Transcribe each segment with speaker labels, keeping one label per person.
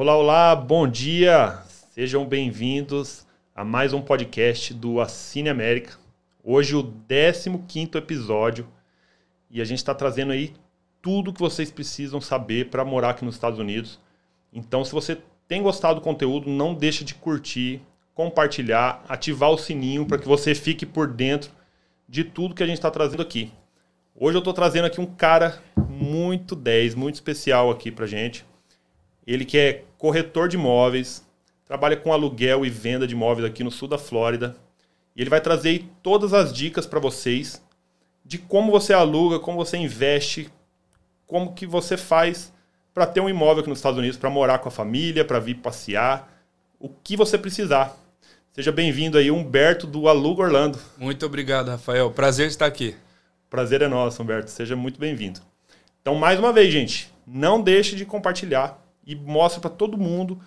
Speaker 1: Olá, olá, bom dia! Sejam bem-vindos a mais um podcast do Assine América. Hoje o 15 episódio e a gente está trazendo aí tudo que vocês precisam saber para morar aqui nos Estados Unidos. Então, se você tem gostado do conteúdo, não deixe de curtir, compartilhar, ativar o sininho para que você fique por dentro de tudo que a gente está trazendo aqui. Hoje eu estou trazendo aqui um cara muito 10, muito especial aqui para gente. Ele que é corretor de imóveis, trabalha com aluguel e venda de imóveis aqui no sul da Flórida. E ele vai trazer todas as dicas para vocês de como você aluga, como você investe, como que você faz para ter um imóvel aqui nos Estados Unidos, para morar com a família, para vir passear, o que você precisar. Seja bem-vindo aí, Humberto do Aluga Orlando.
Speaker 2: Muito obrigado, Rafael. Prazer estar aqui.
Speaker 1: Prazer é nosso, Humberto. Seja muito bem-vindo. Então, mais uma vez, gente, não deixe de compartilhar e mostre para todo mundo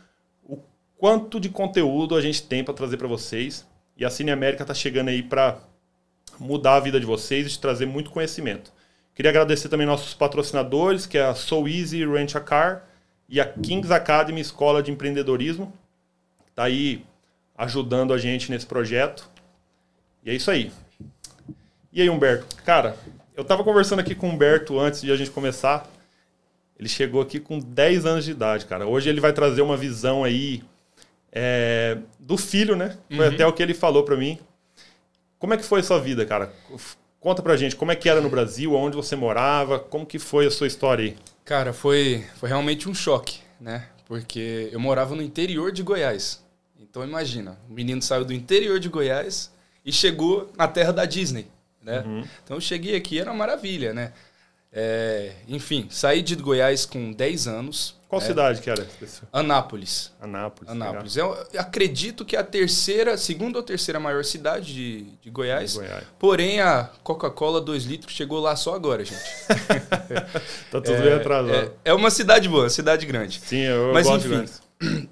Speaker 1: o quanto de conteúdo a gente tem para trazer para vocês. E a Cine América está chegando aí para mudar a vida de vocês e te trazer muito conhecimento. Queria agradecer também nossos patrocinadores, que é a So Easy Rent a Car e a Kings Academy Escola de Empreendedorismo. Está aí ajudando a gente nesse projeto. E é isso aí. E aí, Humberto? Cara, eu estava conversando aqui com o Humberto antes de a gente começar. Ele chegou aqui com 10 anos de idade, cara. Hoje ele vai trazer uma visão aí é, do filho, né? Foi uhum. até o que ele falou para mim. Como é que foi a sua vida, cara? Conta pra gente, como é que era no Brasil, onde você morava, como que foi a sua história aí?
Speaker 2: Cara, foi, foi realmente um choque, né? Porque eu morava no interior de Goiás. Então imagina, o menino saiu do interior de Goiás e chegou na terra da Disney, né? Uhum. Então eu cheguei aqui, era uma maravilha, né? É, enfim, saí de Goiás com 10 anos.
Speaker 1: Qual é, cidade que era?
Speaker 2: Anápolis.
Speaker 1: Anápolis.
Speaker 2: Anápolis. Eu, acredito que é a terceira, segunda ou terceira maior cidade de, de Goiás. Goiás. Porém, a Coca-Cola 2 litros chegou lá só agora, gente.
Speaker 1: tá tudo é, bem atrasado.
Speaker 2: É, é, uma cidade boa, cidade grande.
Speaker 1: Sim, eu Mas, gosto enfim,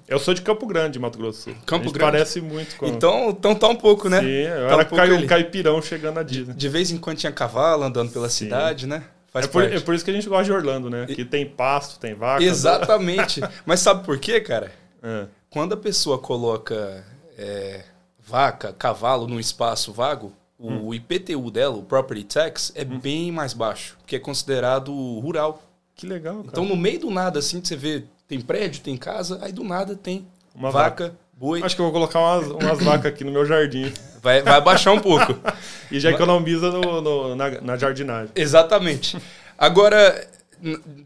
Speaker 1: eu sou de Campo Grande, Mato Grosso Sul.
Speaker 2: Campo Grande.
Speaker 1: Parece muito com.
Speaker 2: Então, então tá um pouco, né?
Speaker 1: Sim, eu tá era um, um caipirão chegando na Disney.
Speaker 2: De, de, vez em quando tinha cavalo andando pela Sim. cidade, né?
Speaker 1: Faz é, por, é por isso que a gente gosta de Orlando, né? Que tem pasto, tem vaca.
Speaker 2: Exatamente. Mas sabe por quê, cara? É. Quando a pessoa coloca é, vaca, cavalo num espaço vago, hum. o IPTU dela, o Property Tax, é hum. bem mais baixo, que é considerado rural.
Speaker 1: Que legal, cara.
Speaker 2: Então, no meio do nada, assim, você vê tem prédio, tem casa, aí do nada tem uma vaca, vaca. Boi.
Speaker 1: Acho que eu vou colocar umas, umas vacas aqui no meu jardim.
Speaker 2: Vai, vai baixar um pouco.
Speaker 1: e já economiza no, no, na, na jardinagem.
Speaker 2: Exatamente. Agora,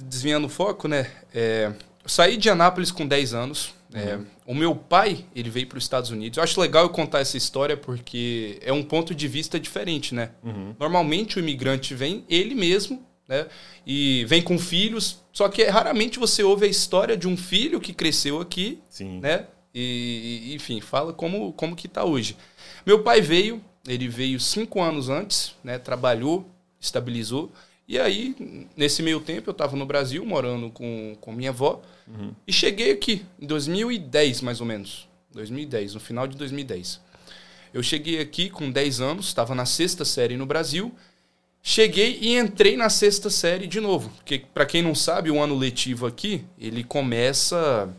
Speaker 2: desviando o foco, né? É, saí de Anápolis com 10 anos. É, uhum. o meu pai, ele veio para os Estados Unidos. Eu acho legal eu contar essa história porque é um ponto de vista diferente, né? Uhum. Normalmente o imigrante vem ele mesmo né? E vem com filhos, só que raramente você ouve a história de um filho que cresceu aqui,
Speaker 1: Sim.
Speaker 2: né? E, enfim, fala como, como que está hoje. Meu pai veio, ele veio cinco anos antes, né? Trabalhou, estabilizou. E aí, nesse meio tempo, eu estava no Brasil, morando com, com minha avó. Uhum. E cheguei aqui, em 2010, mais ou menos. 2010, no final de 2010. Eu cheguei aqui com 10 anos, estava na sexta série no Brasil. Cheguei e entrei na sexta série de novo. Porque, para quem não sabe, o ano letivo aqui, ele começa.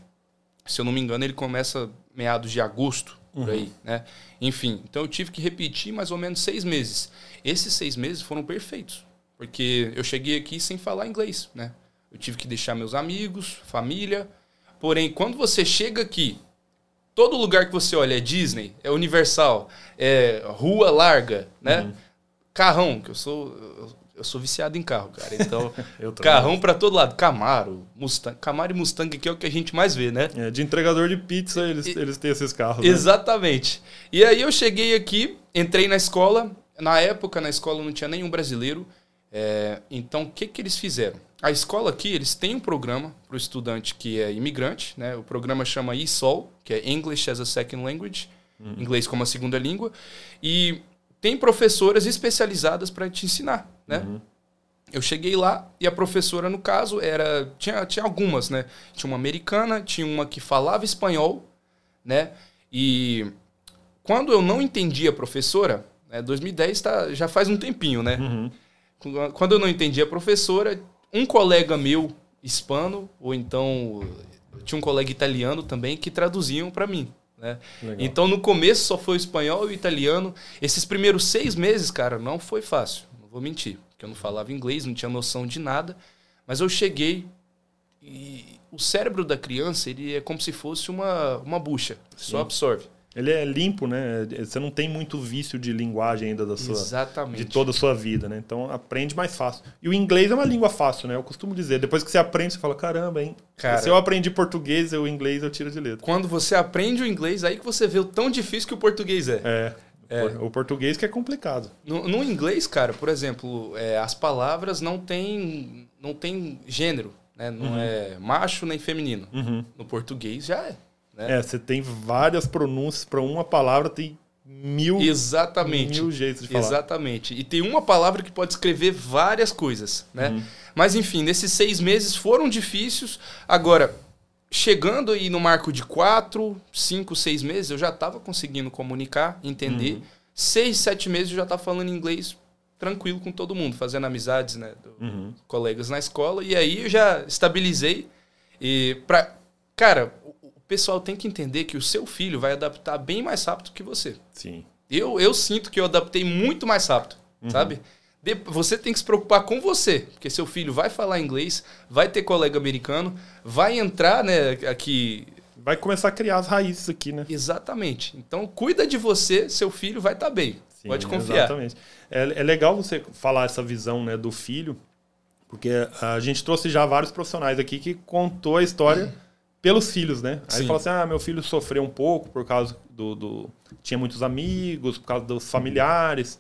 Speaker 2: Se eu não me engano, ele começa meados de agosto, por uhum. aí, né? Enfim, então eu tive que repetir mais ou menos seis meses. Esses seis meses foram perfeitos. Porque eu cheguei aqui sem falar inglês, né? Eu tive que deixar meus amigos, família. Porém, quando você chega aqui, todo lugar que você olha é Disney, é Universal, é rua larga, né? Uhum Carrão, que eu sou. Eu sou viciado em carro, cara. Então, carrão para todo lado. Camaro, Mustang. Camaro e Mustang que é o que a gente mais vê, né?
Speaker 1: É, de entregador de pizza, eles, e, eles têm esses carros.
Speaker 2: Né? Exatamente. E aí eu cheguei aqui, entrei na escola. Na época, na escola não tinha nenhum brasileiro. É, então, o que, que eles fizeram? A escola aqui, eles têm um programa para o estudante que é imigrante. Né? O programa chama ESOL, que é English as a Second Language. Uhum. Inglês como a segunda língua. E tem professoras especializadas para te ensinar, né? Uhum. Eu cheguei lá e a professora, no caso, era. Tinha, tinha algumas, né? Tinha uma americana, tinha uma que falava espanhol, né? E quando eu não entendia a professora, né, 2010 tá, já faz um tempinho, né? Uhum. Quando eu não entendia a professora, um colega meu hispano, ou então tinha um colega italiano também que traduziam para mim. Né? Então no começo só foi o espanhol e o italiano. Esses primeiros seis meses, cara, não foi fácil. Vou mentir, porque eu não falava inglês, não tinha noção de nada. Mas eu cheguei e o cérebro da criança ele é como se fosse uma, uma bucha, só absorve.
Speaker 1: Ele é limpo, né? Você não tem muito vício de linguagem ainda da sua,
Speaker 2: Exatamente.
Speaker 1: de toda a sua vida, né? Então aprende mais fácil. E o inglês é uma língua fácil, né? Eu costumo dizer. Depois que você aprende, você fala, caramba, hein?
Speaker 2: Cara,
Speaker 1: Se eu aprendi português, o inglês eu tiro de letra.
Speaker 2: Quando você aprende o inglês, aí que você vê o tão difícil que o português é.
Speaker 1: É.
Speaker 2: É.
Speaker 1: O português que é complicado.
Speaker 2: No, no inglês, cara, por exemplo, é, as palavras não têm não tem gênero, né? Não é macho nem feminino. No português já é. Né?
Speaker 1: É, você tem várias pronúncias para uma palavra, tem mil,
Speaker 2: Exatamente.
Speaker 1: mil jeitos de falar.
Speaker 2: Exatamente. E tem uma palavra que pode escrever várias coisas, né?
Speaker 1: Uhum.
Speaker 2: Mas enfim, nesses seis meses foram difíceis. Agora, chegando aí no marco de quatro, cinco, seis meses, eu já estava conseguindo comunicar, entender.
Speaker 1: Uhum.
Speaker 2: Seis, sete meses eu já estava falando inglês tranquilo com todo mundo, fazendo amizades, né? do-
Speaker 1: Uhum.
Speaker 2: Colegas na escola. E aí eu já estabilizei. E pra... Cara, o o pessoal tem que entender que o seu filho vai adaptar bem mais rápido que você.
Speaker 1: Sim.
Speaker 2: Eu, eu sinto que eu adaptei muito mais rápido, sabe? Você tem que se preocupar com você, porque seu filho vai falar inglês, vai ter colega americano, vai entrar, né, aqui.
Speaker 1: Vai começar a criar as raízes aqui, né?
Speaker 2: Exatamente. Então, cuida de você, seu filho vai estar bem.
Speaker 1: Sim,
Speaker 2: Pode confiar.
Speaker 1: Exatamente. É, é legal você falar essa visão né, do filho, porque a gente trouxe já vários profissionais aqui que contou a história pelos filhos, né? Aí
Speaker 2: Sim.
Speaker 1: fala assim: ah, meu filho sofreu um pouco por causa do. do- tinha muitos amigos, por causa dos familiares.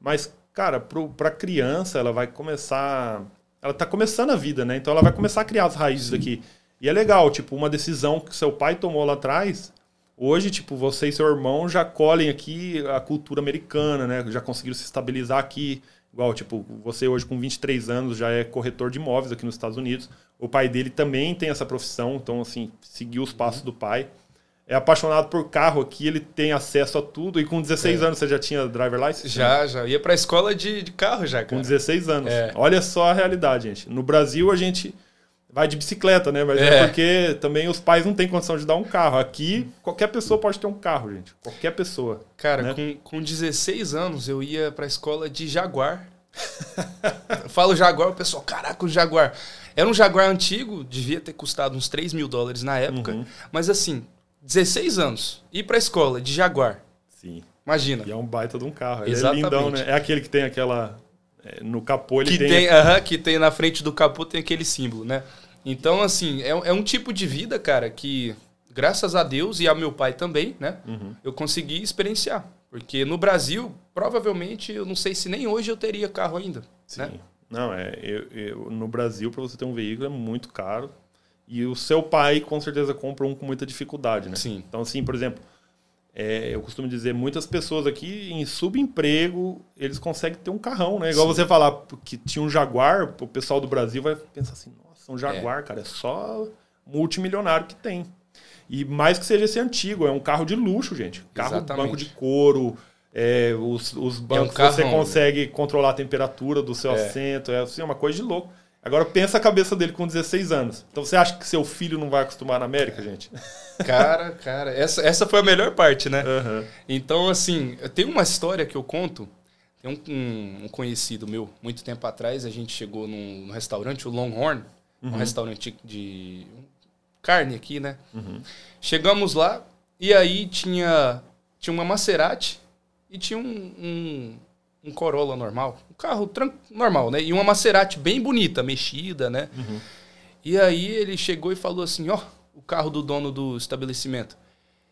Speaker 1: Mas, cara, pro, pra criança, ela vai começar. Ela tá começando a vida, né? Então ela vai começar a criar as raízes aqui. E é legal, tipo, uma decisão que seu pai tomou lá atrás. Hoje, tipo, você e seu irmão já colhem aqui a cultura americana, né? Já conseguiram se estabilizar aqui. Igual, tipo, você hoje com 23 anos já é corretor de imóveis aqui nos Estados Unidos. O pai dele também tem essa profissão, então, assim, seguiu os passos do pai. É apaixonado por carro aqui, ele tem acesso a tudo. E com 16
Speaker 2: É.
Speaker 1: anos você já tinha driver license?
Speaker 2: Já, já. Ia pra escola de, de carro já,
Speaker 1: Com
Speaker 2: cara.
Speaker 1: 16 anos.
Speaker 2: É.
Speaker 1: Olha só a realidade, gente. No Brasil a gente vai de bicicleta, né? Mas é.
Speaker 2: É.
Speaker 1: porque também os pais não têm condição de dar um carro. Aqui, qualquer pessoa pode ter um carro, gente. Qualquer pessoa.
Speaker 2: Cara,
Speaker 1: né?
Speaker 2: com, com 16 anos eu ia pra escola de Jaguar. Eu Falo Jaguar, o pessoal, caraca, o Jaguar. Era um Jaguar antigo, devia ter custado uns 3 mil dólares na época.
Speaker 1: Uhum.
Speaker 2: Mas assim, 16 anos, ir pra escola de Jaguar.
Speaker 1: Sim.
Speaker 2: Imagina.
Speaker 1: E é um baita de um carro. Ele
Speaker 2: Exatamente.
Speaker 1: é lindão, né? É aquele que tem aquela. é, no capô ele
Speaker 2: Que
Speaker 1: tem.
Speaker 2: tem, aham, que tem na frente do capô tem aquele símbolo, né? Então, assim, é, é um tipo de vida, cara, que graças a Deus e a meu pai também, né?
Speaker 1: Uhum.
Speaker 2: Eu consegui experienciar. Porque no Brasil, provavelmente, eu não sei se nem hoje eu teria carro ainda.
Speaker 1: Sim.
Speaker 2: Né?
Speaker 1: Não, é. eu- eu- no Brasil, para você ter um veículo, é muito caro. E o seu pai, com certeza, compra um com muita dificuldade, né?
Speaker 2: Sim.
Speaker 1: Então, assim, por exemplo, é, eu costumo dizer, muitas pessoas aqui em subemprego, eles conseguem ter um carrão, né? Igual
Speaker 2: Sim.
Speaker 1: você falar que tinha um Jaguar, o pessoal do Brasil vai pensar assim, nossa, um
Speaker 2: É.
Speaker 1: Jaguar, cara, é só multimilionário que tem. E mais que seja esse antigo, é um carro de luxo, gente. Carro,
Speaker 2: Exatamente.
Speaker 1: banco de couro, é, os, os bancos,
Speaker 2: carrão,
Speaker 1: você
Speaker 2: né?
Speaker 1: consegue controlar a temperatura do seu
Speaker 2: É.
Speaker 1: assento, é assim, uma coisa de louco. Agora pensa a cabeça dele com 16 anos. Então você acha que seu filho não vai acostumar na América, gente?
Speaker 2: Cara, cara, essa, essa foi a melhor parte, né?
Speaker 1: Aham.
Speaker 2: Então, assim, tem uma história que eu conto. Tem um, um- conhecido meu, muito tempo atrás, a gente chegou num, num restaurante, o Longhorn, um restaurante de carne aqui, né? Chegamos lá e aí tinha, tinha uma Maserati e tinha um, um, um Corolla normal. Um carro normal, né? E uma Maserati bem bonita, mexida, né? E aí ele chegou e falou assim, ó, o carro do dono do estabelecimento.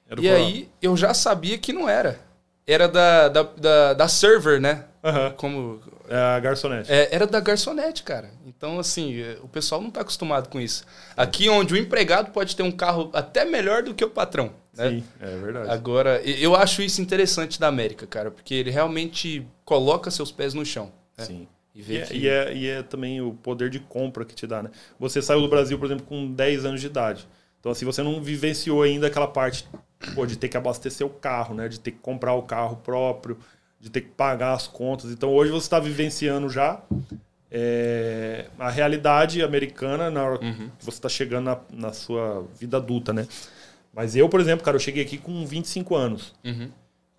Speaker 1: Era
Speaker 2: E aí eu já sabia que não era. Era da, da, da, da server, né?
Speaker 1: Aham.
Speaker 2: Como.
Speaker 1: É a garçonete.
Speaker 2: é, era da garçonete, cara. Então, assim, é, o pessoal não tá acostumado com isso. Aqui onde o empregado pode ter um carro até melhor do que o patrão. Né?
Speaker 1: Sim, é verdade.
Speaker 2: Agora, eu acho isso interessante da América, cara, porque ele realmente coloca seus pés no chão. né?
Speaker 1: Sim.
Speaker 2: E
Speaker 1: E
Speaker 2: vê
Speaker 1: é,
Speaker 2: que.
Speaker 1: e, é, e é também o poder de compra que te dá, né? Você saiu do Brasil, por exemplo, com 10 anos de idade. Então, assim, você não vivenciou ainda aquela parte pô, de ter que abastecer o carro, né? De ter que comprar o carro próprio, de ter que pagar as contas. Então, hoje você está vivenciando já é, a realidade americana na hora
Speaker 2: Uhum.
Speaker 1: que você está chegando na, na sua vida adulta, né? Mas eu, por exemplo, cara, eu cheguei aqui com 25 anos.
Speaker 2: Uhum.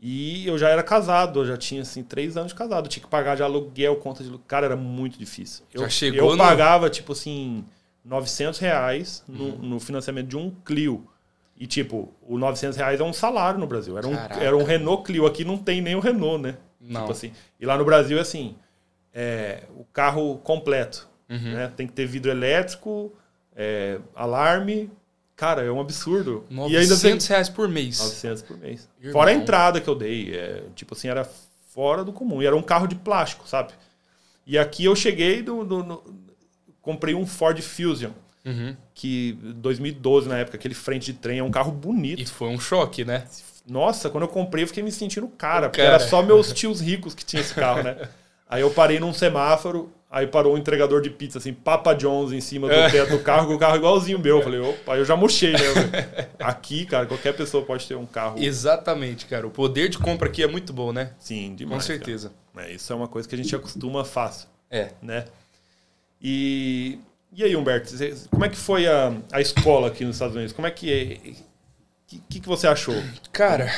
Speaker 1: E eu já era casado, eu já tinha, assim, três anos de casado. Eu tinha que pagar de aluguel, conta de aluguel. Cara, era muito difícil. Eu,
Speaker 2: Já chegou
Speaker 1: eu
Speaker 2: no-
Speaker 1: pagava, tipo assim, 900 reais no,
Speaker 2: Uhum.
Speaker 1: no financiamento de um Clio. E, tipo, o 900 reais é um salário no Brasil. Era um,
Speaker 2: Caraca.
Speaker 1: era um Renault Clio. Aqui não tem nem o Renault, né?
Speaker 2: Não.
Speaker 1: Tipo assim. E lá no Brasil é assim, é, o carro completo.
Speaker 2: Uhum.
Speaker 1: Né? Tem que ter vidro elétrico, é, alarme. Cara, é um absurdo.
Speaker 2: 900 reais por mês.
Speaker 1: 900 por mês.
Speaker 2: Irmão.
Speaker 1: Fora a entrada que eu dei. é, tipo assim, era fora do comum. E era um carro de plástico, sabe? E aqui eu cheguei do. do- no- comprei um Ford Fusion,
Speaker 2: Uhum.
Speaker 1: que 2012 na época, aquele frente de trem, é um carro
Speaker 2: E
Speaker 1: bonito.
Speaker 2: foi um choque, né?
Speaker 1: Nossa, quando eu comprei, eu fiquei me sentindo cara, porque
Speaker 2: Cara.
Speaker 1: era só meus tios ricos que tinham esse carro, né? Aí eu parei num semáforo, aí parou um entregador de pizza, assim, Papa John's em cima do teto do carro, com o carro igualzinho meu. Eu falei, opa, eu já murchei, né? Aqui, cara, qualquer pessoa pode ter um carro.
Speaker 2: Exatamente, cara. O poder de compra aqui é muito bom, né?
Speaker 1: Sim, demais.
Speaker 2: Com certeza.
Speaker 1: cara. É, isso é uma coisa que a gente acostuma fácil,
Speaker 2: É.
Speaker 1: né? E, e aí, Humberto, como é que foi a, a escola aqui nos Estados Unidos? Como é que é? O que, que você achou?
Speaker 2: Cara,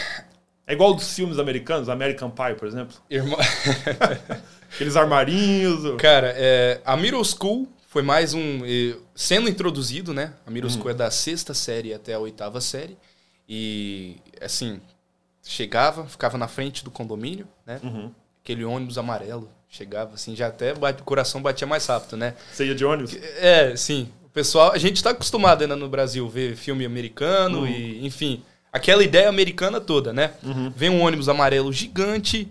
Speaker 1: É igual dos filmes americanos, American Pie, por exemplo?
Speaker 2: irmão.
Speaker 1: Aqueles armarinhos.
Speaker 2: Cara, é, a Middle School foi mais um. Sendo introduzido, né? A Middle School é da sexta série até a oitava série. E, assim, chegava, ficava na frente do condomínio, né?
Speaker 1: Uhum.
Speaker 2: Aquele ônibus amarelo. Chegava, assim, já até bate- o coração batia mais rápido, né?
Speaker 1: Você ia de ônibus?
Speaker 2: É, sim. O pessoal, a gente tá acostumado ainda no Brasil ver filme americano
Speaker 1: Uhum.
Speaker 2: e, enfim, aquela ideia americana toda, né?
Speaker 1: Uhum.
Speaker 2: Vem um ônibus amarelo gigante,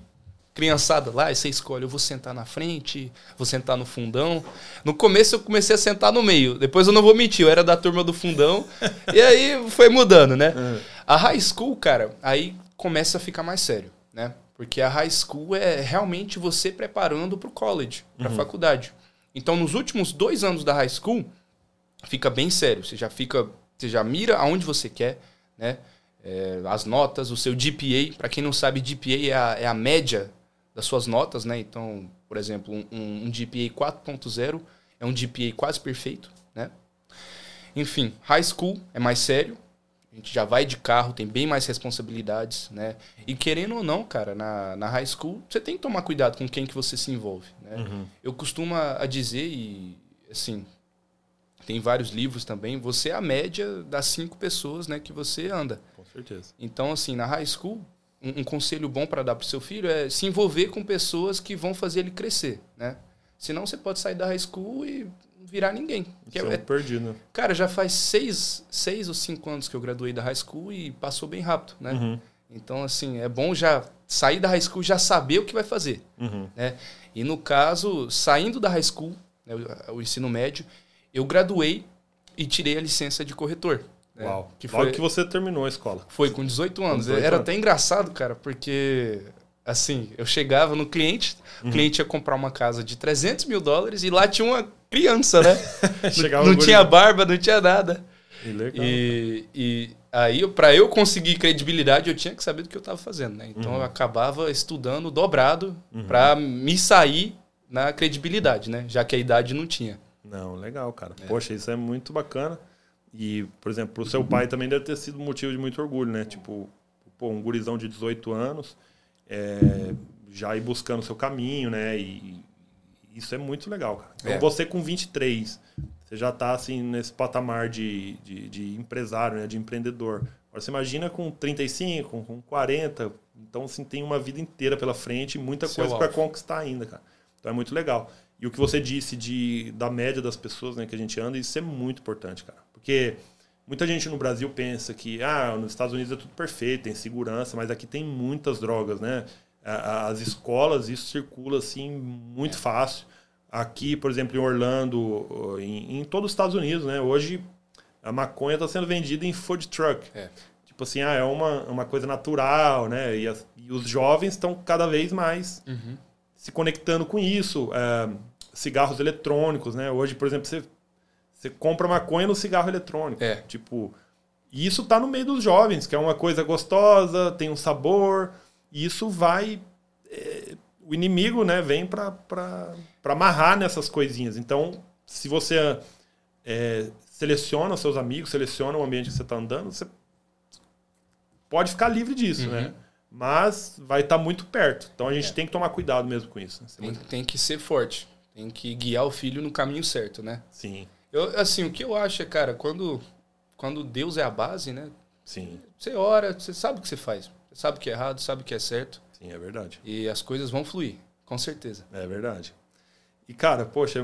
Speaker 2: criançada lá, e você escolhe, eu vou sentar na frente, vou sentar no fundão. No começo eu comecei a sentar no meio, depois eu não vou mentir, eu era da turma do fundão, e aí foi mudando, né?
Speaker 1: É.
Speaker 2: A high school, cara, aí começa a ficar mais sério, né? Porque a high school é realmente você preparando pro college, pra faculdade. Então, nos últimos dois anos da high school, fica bem sério. Você já fica, você já mira aonde você quer, né? É, as notas, o seu GPA. Para quem não sabe, GPA é a, é a média das suas notas, né? Então, por exemplo, um, um, um GPA 4.0 é um GPA quase perfeito, né? Enfim, high school é mais sério. A gente já vai de carro, tem bem mais responsabilidades, né? E querendo ou não, cara, na, na high school, você tem que tomar cuidado com quem que você se envolve, né?
Speaker 1: Uhum.
Speaker 2: Eu costumo a dizer, e assim, tem vários livros também, você é a média das cinco pessoas né, que você anda.
Speaker 1: Com certeza.
Speaker 2: Então, assim, na high school, um, um conselho bom para dar para o seu filho é se envolver com pessoas que vão fazer ele crescer, né? Senão você pode sair da high school e virar ninguém. Que é-
Speaker 1: é perdido. né?
Speaker 2: cara, já faz seis, seis ou cinco anos que eu graduei da high school e passou bem rápido, né?
Speaker 1: Uhum.
Speaker 2: Então, assim, é bom já sair da high school e já saber o que vai fazer
Speaker 1: Uhum.
Speaker 2: né? E no caso, saindo da high school, né, o, o ensino médio, eu graduei e tirei a licença de corretor. né?
Speaker 1: Uau.
Speaker 2: Que
Speaker 1: Logo
Speaker 2: foi,
Speaker 1: que você terminou a escola.
Speaker 2: foi com 18 anos.
Speaker 1: 18
Speaker 2: Era
Speaker 1: anos.
Speaker 2: até engraçado, cara, porque assim, eu chegava no cliente,
Speaker 1: Uhum.
Speaker 2: o cliente ia comprar uma casa de 300 mil dólares e lá tinha uma criança, né? Não
Speaker 1: no
Speaker 2: tinha barba, não tinha nada.
Speaker 1: E legal.
Speaker 2: E, e aí, para eu conseguir credibilidade, eu tinha que saber do que eu estava fazendo, né? Então
Speaker 1: Uhum.
Speaker 2: eu acabava estudando dobrado
Speaker 1: Uhum.
Speaker 2: para me sair na credibilidade, né? Já que a idade não tinha.
Speaker 1: Não, legal, cara. Poxa, isso é muito bacana. E, por exemplo, pro seu pai também deve ter sido motivo de muito orgulho, né? Tipo, pô, um gurizão de 18 anos, é, já ir buscando o seu caminho, né? E isso é muito legal, cara. Então,
Speaker 2: É.
Speaker 1: você com 23, você já tá, assim, nesse patamar de, de, de empresário, né? De empreendedor. Agora, você imagina com 35, com 40, então, assim, tem uma vida inteira pela frente e muita
Speaker 2: Seu
Speaker 1: coisa para conquistar ainda, cara. Então, é muito legal. E o que você disse de, da média das pessoas né, que a gente anda, isso é muito importante, cara. Porque muita gente no Brasil pensa que ah, nos Estados Unidos é tudo perfeito, tem segurança, mas aqui tem muitas drogas, né? As escolas, isso circula assim muito fácil. Aqui, por exemplo, em Orlando, em, em todos os Estados Unidos, né? Hoje a maconha está sendo vendida em food truck.
Speaker 2: É.
Speaker 1: Tipo assim, ah, é uma, uma coisa natural, né? E, as- e os jovens estão cada vez mais se conectando com isso. É, cigarros eletrônicos, né? Hoje, por exemplo, você, você compra maconha no cigarro eletrônico.
Speaker 2: É.
Speaker 1: Tipo, e isso tá no meio dos jovens, que é uma coisa gostosa, tem um sabor, e isso vai é, o inimigo, né, vem para amarrar nessas coisinhas. Então, se você é, seleciona seus amigos, seleciona o ambiente que você está andando, você pode ficar livre disso, né? uhum. né? Mas vai estar tá muito perto. Então a gente é. tem que tomar cuidado mesmo com isso. Né?
Speaker 2: Tem, tem, que ser forte. Tem que guiar o filho no caminho certo, né?
Speaker 1: Sim.
Speaker 2: Eu, assim, o que eu acho é, cara, quando, quando Deus é a base, né?
Speaker 1: Sim.
Speaker 2: Você ora, você sabe o que você faz. Você sabe o que é errado, sabe o que é certo.
Speaker 1: Sim, é verdade.
Speaker 2: E as coisas vão fluir, com certeza.
Speaker 1: É verdade. E, cara, poxa,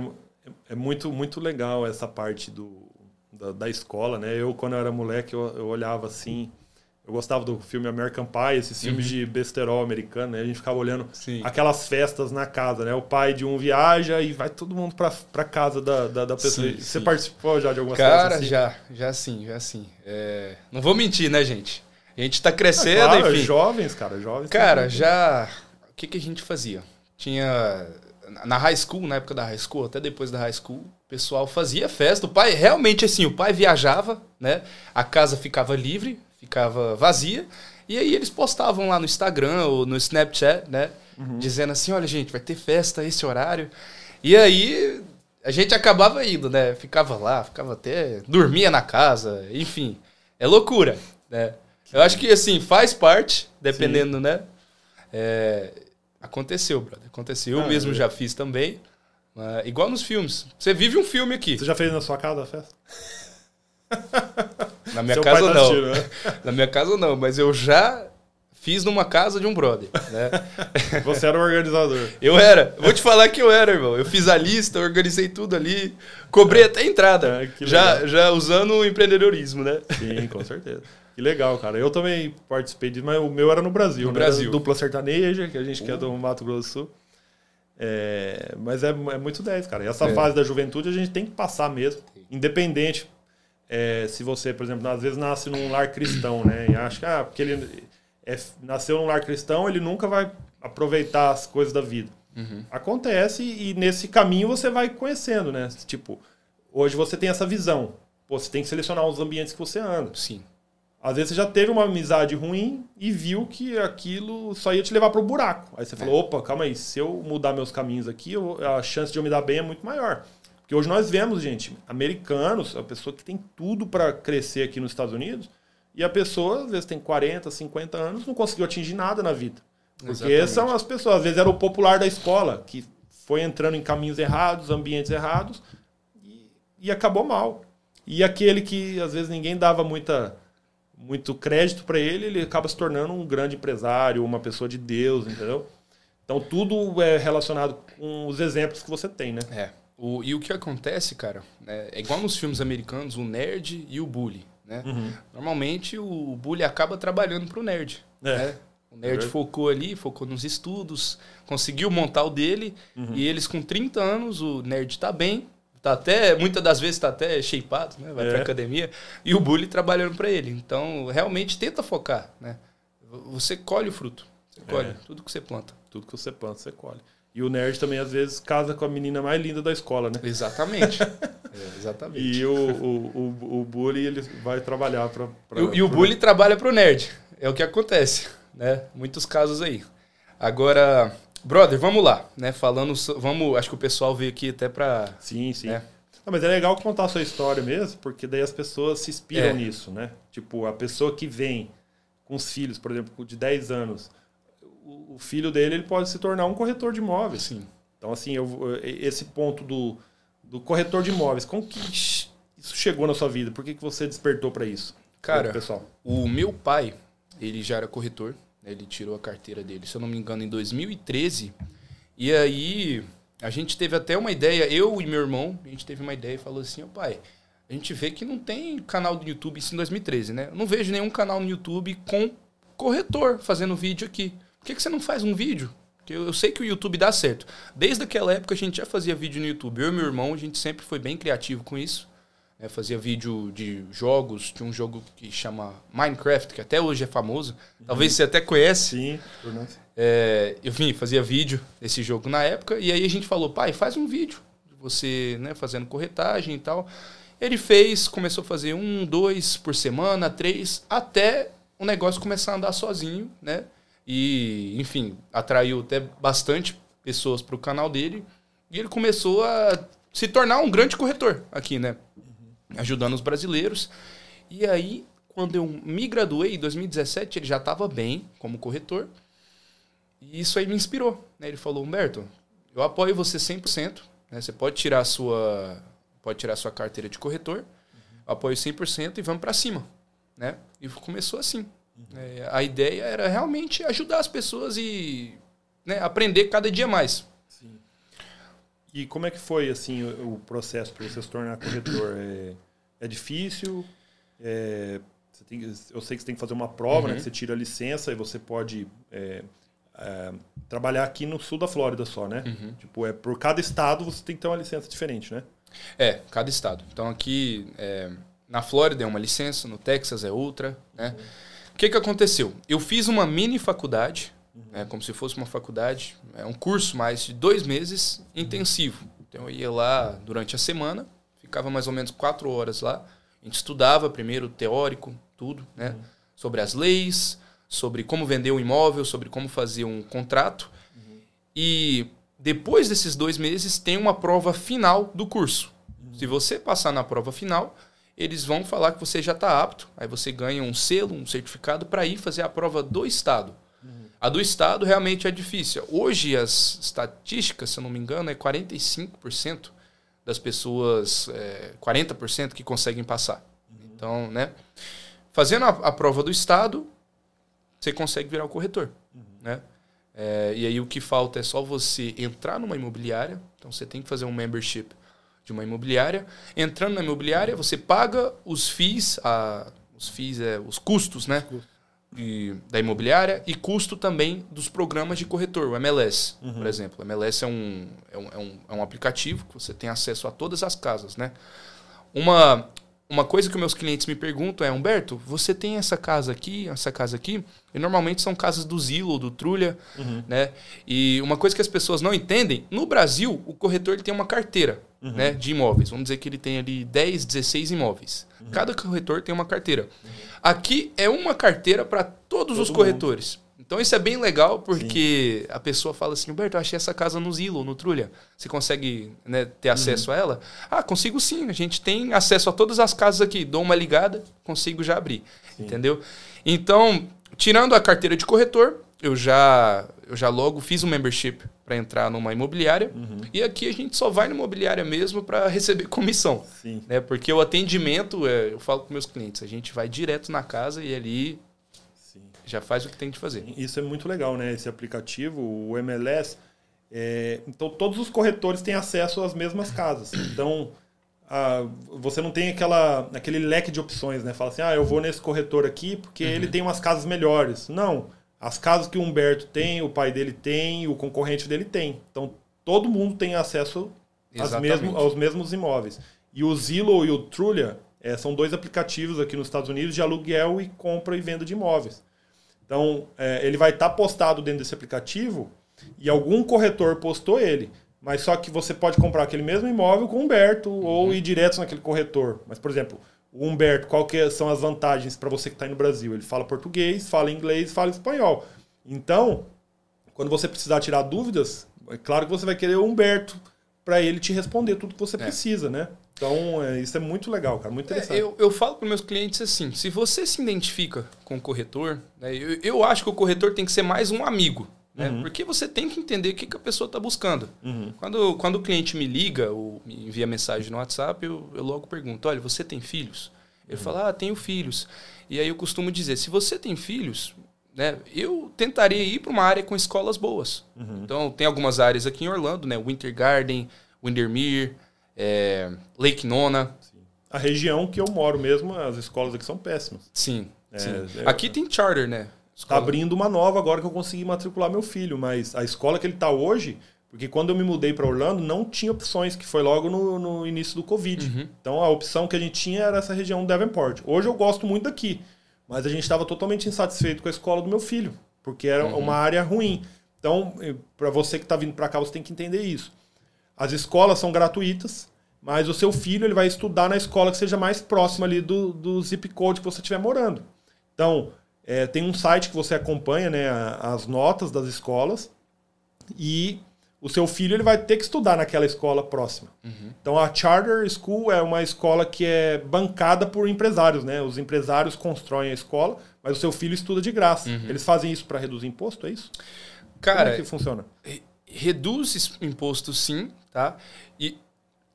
Speaker 1: é, é muito, muito legal essa parte do, da, da, escola, né? Eu, quando eu era moleque, eu, eu olhava assim eu gostava do filme American Pie, esses filmes uhum. de besterol americano, né? A gente ficava olhando Sim. aquelas festas na casa, né? O pai de um viaja e vai todo mundo pra, pra casa da, da, da pessoa. Sim, Você sim. participou já de algumas
Speaker 2: Cara,
Speaker 1: festas assim?
Speaker 2: já, já sim, já sim. É... Não vou mentir, né, gente? A gente tá crescendo, ah, claro, enfim.
Speaker 1: jovens, cara, jovens.
Speaker 2: Cara, já... O que, que a gente fazia? Tinha... Na high school, na época da high school, até depois da high school, o pessoal fazia festa. O pai, realmente assim, o pai viajava, né? A casa ficava livre, ficava vazia. E aí eles postavam lá no Instagram ou no Snapchat, né? Uhum. Dizendo assim, olha, gente, vai ter festa esse horário. E aí a gente acabava indo, né? Ficava lá, ficava até. dormia na casa, enfim. É loucura, né? Eu acho que assim, faz parte, dependendo, Sim. né? É, aconteceu, brother. Aconteceu. Eu ah, mesmo é. já fiz também. igual nos filmes. Você vive um filme aqui.
Speaker 1: Você já fez na sua casa a festa?
Speaker 2: Na minha Seu casa tá não. né? Na minha casa não, mas eu já fiz numa casa de um brother, né?
Speaker 1: Você era o organizador.
Speaker 2: Eu era. Vou te falar que eu era, irmão. Eu fiz a lista, organizei tudo ali, cobrei é. até a entrada. É, já, já usando o empreendedorismo, né?
Speaker 1: Sim, com certeza. Que legal, cara. Eu também participei disso, mas o meu era no Brasil,
Speaker 2: no
Speaker 1: né?
Speaker 2: Brasil.
Speaker 1: Dupla sertaneja, que a gente uh. quer do Mato Grosso do Sul. É, mas é, é muito 10, cara. E essa é. fase da juventude a gente tem que passar mesmo, independente é, se você, por exemplo, às vezes nasce num lar cristão, né? E acha que ah, porque ele é, nasceu num lar cristão, ele nunca vai aproveitar as coisas da vida. Uhum. Acontece e nesse caminho você vai conhecendo, né? Tipo, hoje você tem essa visão. Pô, você tem que selecionar os ambientes que você anda.
Speaker 2: Sim.
Speaker 1: Às vezes você já teve uma amizade ruim e viu que aquilo só ia te levar para o buraco. Aí você é. falou, opa, calma aí, se eu mudar meus caminhos aqui, a chance de eu me dar bem é muito maior. Porque hoje nós vemos, gente, americanos, a pessoa que tem tudo para crescer aqui nos Estados Unidos, e a pessoa, às vezes, tem 40, 50 anos, não conseguiu atingir nada na vida. Porque Exatamente. são as pessoas, às vezes era o popular da escola, que foi entrando em caminhos errados, ambientes errados, e, e acabou mal. E aquele que, às vezes, ninguém dava muita, muito crédito para ele, ele acaba se tornando um grande empresário, uma pessoa de Deus, entendeu? Então, tudo é relacionado com os exemplos que você tem, né?
Speaker 2: É. O, e o que acontece, cara, né, é igual nos filmes americanos, o nerd e o bully. Né? Uhum. Normalmente o bully acaba trabalhando pro nerd. É. Né? O nerd é. focou ali, focou nos estudos, conseguiu montar o dele, uhum. e eles com 30 anos, o nerd tá bem, tá até, muitas das vezes tá até shapeado, né? Vai é. pra academia, e o bully trabalhando para ele. Então, realmente tenta focar, né? Você colhe o fruto. Você colhe é. tudo que você planta.
Speaker 1: Tudo que você planta, você colhe. E o nerd também, às vezes, casa com a menina mais linda da escola, né?
Speaker 2: Exatamente. é, exatamente.
Speaker 1: E o, o, o, o, bully, ele vai trabalhar para...
Speaker 2: E, e, o bully trabalha para o nerd. É o que acontece, né? Muitos casos aí. Agora, brother, vamos lá, né? Falando... Vamos... Acho que o pessoal veio aqui até para...
Speaker 1: Sim, sim. Né? Não, mas é legal contar a sua história mesmo, porque daí as pessoas se inspiram é. nisso, né? Tipo, a pessoa que vem com os filhos, por exemplo, de 10 anos o filho dele ele pode se tornar um corretor de imóveis.
Speaker 2: Sim.
Speaker 1: Então, assim, eu, esse ponto do, do corretor de imóveis, como que isso chegou na sua vida? Por que, que você despertou para isso?
Speaker 2: Cara, pessoal? o meu pai, ele já era corretor, né? ele tirou a carteira dele, se eu não me engano, em 2013. E aí, a gente teve até uma ideia, eu e meu irmão, a gente teve uma ideia e falou assim, ô pai, a gente vê que não tem canal do YouTube, isso em 2013, né? Eu não vejo nenhum canal no YouTube com corretor fazendo vídeo aqui. Por que, que você não faz um vídeo? Porque eu, eu sei que o YouTube dá certo. Desde aquela época a gente já fazia vídeo no YouTube. Eu e meu irmão, a gente sempre foi bem criativo com isso. É, fazia vídeo de jogos. Tinha um jogo que chama Minecraft, que até hoje é famoso. Talvez você até conhece.
Speaker 1: Sim,
Speaker 2: é, eu vim, fazia vídeo desse jogo na época. E aí a gente falou, pai, faz um vídeo. Você né, fazendo corretagem e tal. Ele fez, começou a fazer um, dois por semana, três, até o negócio começar a andar sozinho, né? E, enfim, atraiu até bastante pessoas para o canal dele. E ele começou a se tornar um grande corretor aqui, né? Ajudando os brasileiros. E aí, quando eu me graduei, em 2017, ele já estava bem como corretor. E isso aí me inspirou. Né? Ele falou, Humberto, eu apoio você 100%. Né? Você pode tirar a sua, pode tirar a sua carteira de corretor. Uhum. Apoio 100% e vamos para cima. Né? E começou assim. É, a ideia era realmente ajudar as pessoas e né, aprender cada dia mais. Sim.
Speaker 1: E como é que foi assim o, o processo para você se tornar corretor? É, é difícil? É, tem, eu sei que você tem que fazer uma prova, uhum. né, que você tira a licença e você pode é, é, trabalhar aqui no sul da Flórida só, né? Uhum. Tipo, é por cada estado você tem que ter uma licença diferente, né?
Speaker 2: É, cada estado. Então aqui é, na Flórida é uma licença, no Texas é outra, né? Uhum. Que, que aconteceu? Eu fiz uma mini faculdade, uhum. né, como se fosse uma faculdade, é um curso mais de dois meses intensivo. Então eu ia lá durante a semana, ficava mais ou menos quatro horas lá. A gente estudava primeiro teórico, tudo, né? Uhum. Sobre as leis, sobre como vender um imóvel, sobre como fazer um contrato. Uhum. E depois desses dois meses tem uma prova final do curso. Se você passar na prova final, eles vão falar que você já está apto. Aí você ganha um selo, um certificado para ir fazer a prova do Estado. Uhum. A do Estado realmente é difícil. Hoje as estatísticas, se eu não me engano, é 45% das pessoas, é, 40% que conseguem passar. Uhum. Então, né? Fazendo a, a prova do Estado, você consegue virar o corretor. Uhum. Né? É, e aí o que falta é só você entrar numa imobiliária. Então você tem que fazer um membership de uma imobiliária. Entrando na imobiliária, você paga os FIIs, a, os FIIs é os custos, né? De, da imobiliária e custo também dos programas de corretor, o MLS, uhum. por exemplo. O MLS é um, é, um, é, um, é um aplicativo que você tem acesso a todas as casas, né? Uma, uma coisa que meus clientes me perguntam é, Humberto, você tem essa casa aqui, essa casa aqui? E normalmente são casas do Zillow, do Trulha, uhum. né? E uma coisa que as pessoas não entendem, no Brasil, o corretor ele tem uma carteira uhum. né, de imóveis. Vamos dizer que ele tem ali 10, 16 imóveis. Uhum. Cada corretor tem uma carteira. Aqui é uma carteira para todos Todo os corretores. Mundo. Então isso é bem legal porque Sim. a pessoa fala assim, Humberto, eu achei essa casa no Zillow, no Trulha. Você consegue né, ter uhum. acesso uhum. a ela? Ah, consigo sim. A gente tem acesso a todas as casas aqui. Dou uma ligada, consigo já abrir. Sim. Entendeu? Então, tirando a carteira de corretor, eu já, eu já logo fiz um membership para entrar numa imobiliária. Uhum. E aqui a gente só vai na imobiliária mesmo para receber comissão. Sim. Né? Porque o atendimento, é, eu falo com meus clientes, a gente vai direto na casa e ali já faz o que tem de fazer.
Speaker 1: Isso é muito legal, né? Esse aplicativo, o MLS. É, então, todos os corretores têm acesso às mesmas casas. Então, a, você não tem aquela, aquele leque de opções, né? Fala assim, ah, eu vou nesse corretor aqui porque uhum. ele tem umas casas melhores. Não. As casas que o Humberto tem, o pai dele tem, o concorrente dele tem. Então, todo mundo tem acesso mesmo, aos mesmos imóveis. E o Zillow e o Trulia é, são dois aplicativos aqui nos Estados Unidos de aluguel e compra e venda de imóveis. Então, é, ele vai estar tá postado dentro desse aplicativo e algum corretor postou ele. Mas só que você pode comprar aquele mesmo imóvel com o Humberto uhum. ou ir direto naquele corretor. Mas, por exemplo, o Humberto, qual que são as vantagens para você que está aí no Brasil? Ele fala português, fala inglês, fala espanhol. Então, quando você precisar tirar dúvidas, é claro que você vai querer o Humberto para ele te responder tudo que você é. precisa, né? Então, é, isso é muito legal, cara, muito é, interessante.
Speaker 2: É, eu, eu falo para meus clientes assim: se você se identifica com o corretor, né, eu, eu acho que o corretor tem que ser mais um amigo. Né? Uhum. Porque você tem que entender o que, que a pessoa está buscando. Uhum. Quando, quando o cliente me liga ou me envia mensagem no WhatsApp, eu, eu logo pergunto: olha, você tem filhos? Ele uhum. fala: ah, tenho filhos. E aí eu costumo dizer: se você tem filhos, né, eu tentaria ir para uma área com escolas boas. Uhum. Então, tem algumas áreas aqui em Orlando, né? Winter Garden, Windermere é, Lake Nona.
Speaker 1: Sim. A região que eu moro mesmo, as escolas aqui são péssimas.
Speaker 2: Sim. É, sim. É, aqui tem charter, né?
Speaker 1: Está abrindo uma nova agora que eu consegui matricular meu filho, mas a escola que ele está hoje, porque quando eu me mudei para Orlando, não tinha opções, que foi logo no, no início do Covid. Uhum. Então a opção que a gente tinha era essa região Davenport. Hoje eu gosto muito daqui, mas a gente estava totalmente insatisfeito com a escola do meu filho, porque era uhum. uma área ruim. Então, para você que está vindo para cá, você tem que entender isso. As escolas são gratuitas, mas o seu filho ele vai estudar na escola que seja mais próxima ali do, do zip code que você estiver morando. Então, é, tem um site que você acompanha né, as notas das escolas e o seu filho ele vai ter que estudar naquela escola próxima. Uhum. Então a Charter School é uma escola que é bancada por empresários, né? Os empresários constroem a escola, mas o seu filho estuda de graça. Uhum. Eles fazem isso para reduzir imposto, é isso?
Speaker 2: Cara,
Speaker 1: Como é que funciona?
Speaker 2: Reduz imposto sim, tá? E,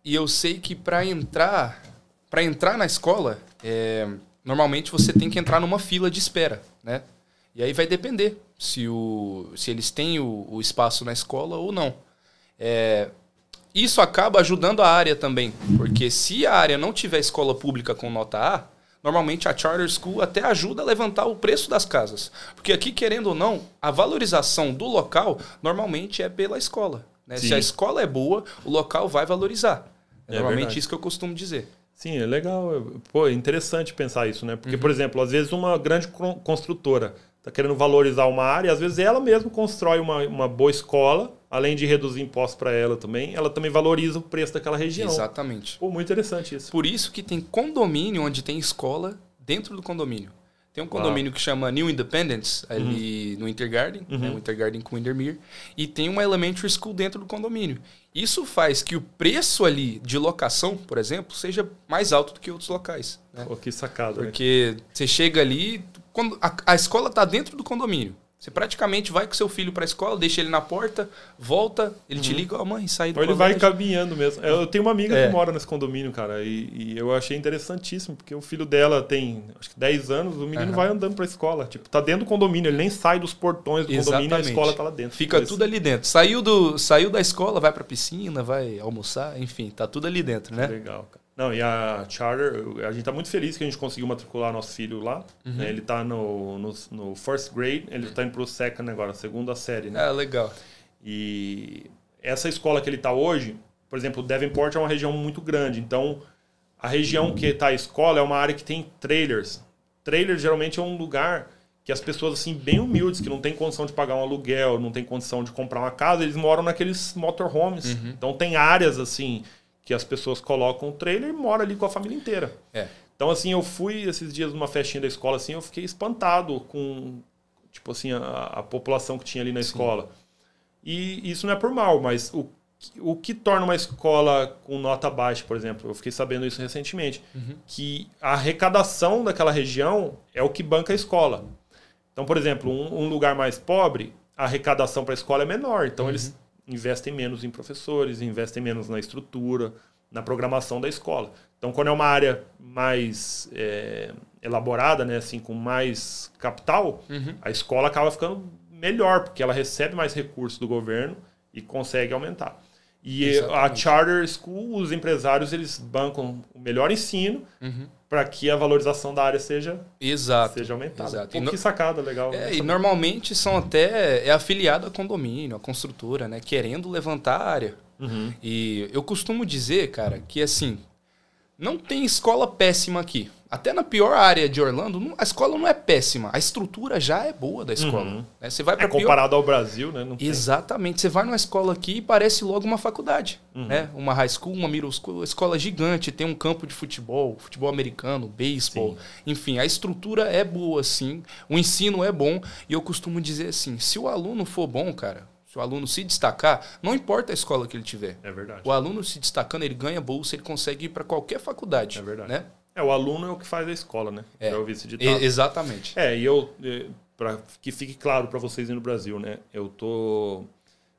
Speaker 2: e eu sei que para entrar para entrar na escola, é, normalmente você tem que entrar numa fila de espera, né? E aí vai depender se, o, se eles têm o, o espaço na escola ou não. É, isso acaba ajudando a área também, porque se a área não tiver escola pública com nota A, normalmente a charter school até ajuda a levantar o preço das casas. Porque aqui, querendo ou não, a valorização do local normalmente é pela escola. Né? Se a escola é boa, o local vai valorizar. É, é normalmente verdade. isso que eu costumo dizer.
Speaker 1: Sim, é legal. Pô, é interessante pensar isso, né? Porque, uhum. por exemplo, às vezes uma grande construtora está querendo valorizar uma área, às vezes ela mesma constrói uma, uma boa escola, além de reduzir impostos para ela também, ela também valoriza o preço daquela região.
Speaker 2: Exatamente.
Speaker 1: Pô, muito interessante isso.
Speaker 2: Por isso que tem condomínio onde tem escola dentro do condomínio. Tem um condomínio que chama New Independence, ali uhum. no Intergarden, né, uhum. né, o Intergarden com Windermere, e tem uma elementary school dentro do condomínio. Isso faz que o preço ali de locação, por exemplo, seja mais alto do que outros locais. Né?
Speaker 1: Pô, que sacado.
Speaker 2: Porque né? você chega ali, quando a, a escola está dentro do condomínio. Você praticamente vai com seu filho para a escola, deixa ele na porta, volta, ele uhum. te liga, ó, oh, mãe, sai do
Speaker 1: Ou ele vai caminhando mesmo. Eu tenho uma amiga é. que mora nesse condomínio, cara, e, e, eu achei interessantíssimo, porque o filho dela tem, acho que 10 anos, o menino uhum. vai andando para a escola. Tipo, tá dentro do condomínio, ele nem sai dos portões do Exatamente. condomínio, a escola tá lá dentro.
Speaker 2: Fica tudo ali dentro. Saiu, do, saiu da escola, vai para a piscina, vai almoçar, enfim, tá tudo ali dentro, né?
Speaker 1: Legal, cara. Não, e a Charter, a gente está muito feliz que a gente conseguiu matricular nosso filho lá. Uhum. Né? Ele está no, no, no, first grade, ele está indo para o second agora, segunda série. Né?
Speaker 2: Ah, legal.
Speaker 1: E essa escola que ele está hoje, por exemplo, Devonport é uma região muito grande. Então, a região que está a escola é uma área que tem trailers. Trailers geralmente é um lugar que as pessoas assim bem humildes, que não tem condição de pagar um aluguel, não tem condição de comprar uma casa, eles moram naqueles motorhomes. Uhum. Então tem áreas assim que as pessoas colocam o trailer e moram ali com a família inteira.
Speaker 2: É.
Speaker 1: Então, assim, eu fui esses dias numa festinha da escola, assim, eu fiquei espantado com, tipo assim, a, a população que tinha ali na Sim. escola. E isso não é por mal, mas o, o que torna uma escola com nota baixa, por exemplo, eu fiquei sabendo isso recentemente, uhum. que a arrecadação daquela região é o que banca a escola. Então, por exemplo, um, um lugar mais pobre, a arrecadação para a escola é menor. Então, uhum. eles investem menos em professores, investem menos na estrutura, na programação da escola. Então, quando é uma área mais é, elaborada, né, assim, com mais capital, uhum. a escola acaba ficando melhor, porque ela recebe mais recursos do governo e consegue aumentar. E Exatamente. a charter school, os empresários eles bancam o melhor ensino uhum. Para que a valorização da área seja
Speaker 2: Exato.
Speaker 1: seja aumentada.
Speaker 2: Exato.
Speaker 1: Pô, que sacada legal.
Speaker 2: É, e normalmente são até é afiliado a condomínio, a construtora, né, querendo levantar a área. Uhum. E eu costumo dizer, cara, que assim, não tem escola péssima aqui. Até na pior área de Orlando, a escola não é péssima. A estrutura já é boa da escola. Uhum. Né? Você vai
Speaker 1: é comparado pior... ao Brasil, né?
Speaker 2: Exatamente. Você vai numa escola aqui e parece logo uma faculdade. Uhum. Né? Uma high school, uma middle school, escola gigante, tem um campo de futebol, futebol americano, beisebol. Enfim, a estrutura é boa, sim. O ensino é bom. E eu costumo dizer assim: se o aluno for bom, cara, se o aluno se destacar, não importa a escola que ele tiver.
Speaker 1: É verdade.
Speaker 2: O aluno se destacando, ele ganha bolsa, ele consegue ir para qualquer faculdade. É verdade. Né?
Speaker 1: É, o aluno é o que faz a escola, né?
Speaker 2: É.
Speaker 1: Já
Speaker 2: ouvi esse ditado. exatamente.
Speaker 1: É, e eu, para que fique claro para vocês aí no Brasil, né? Eu tô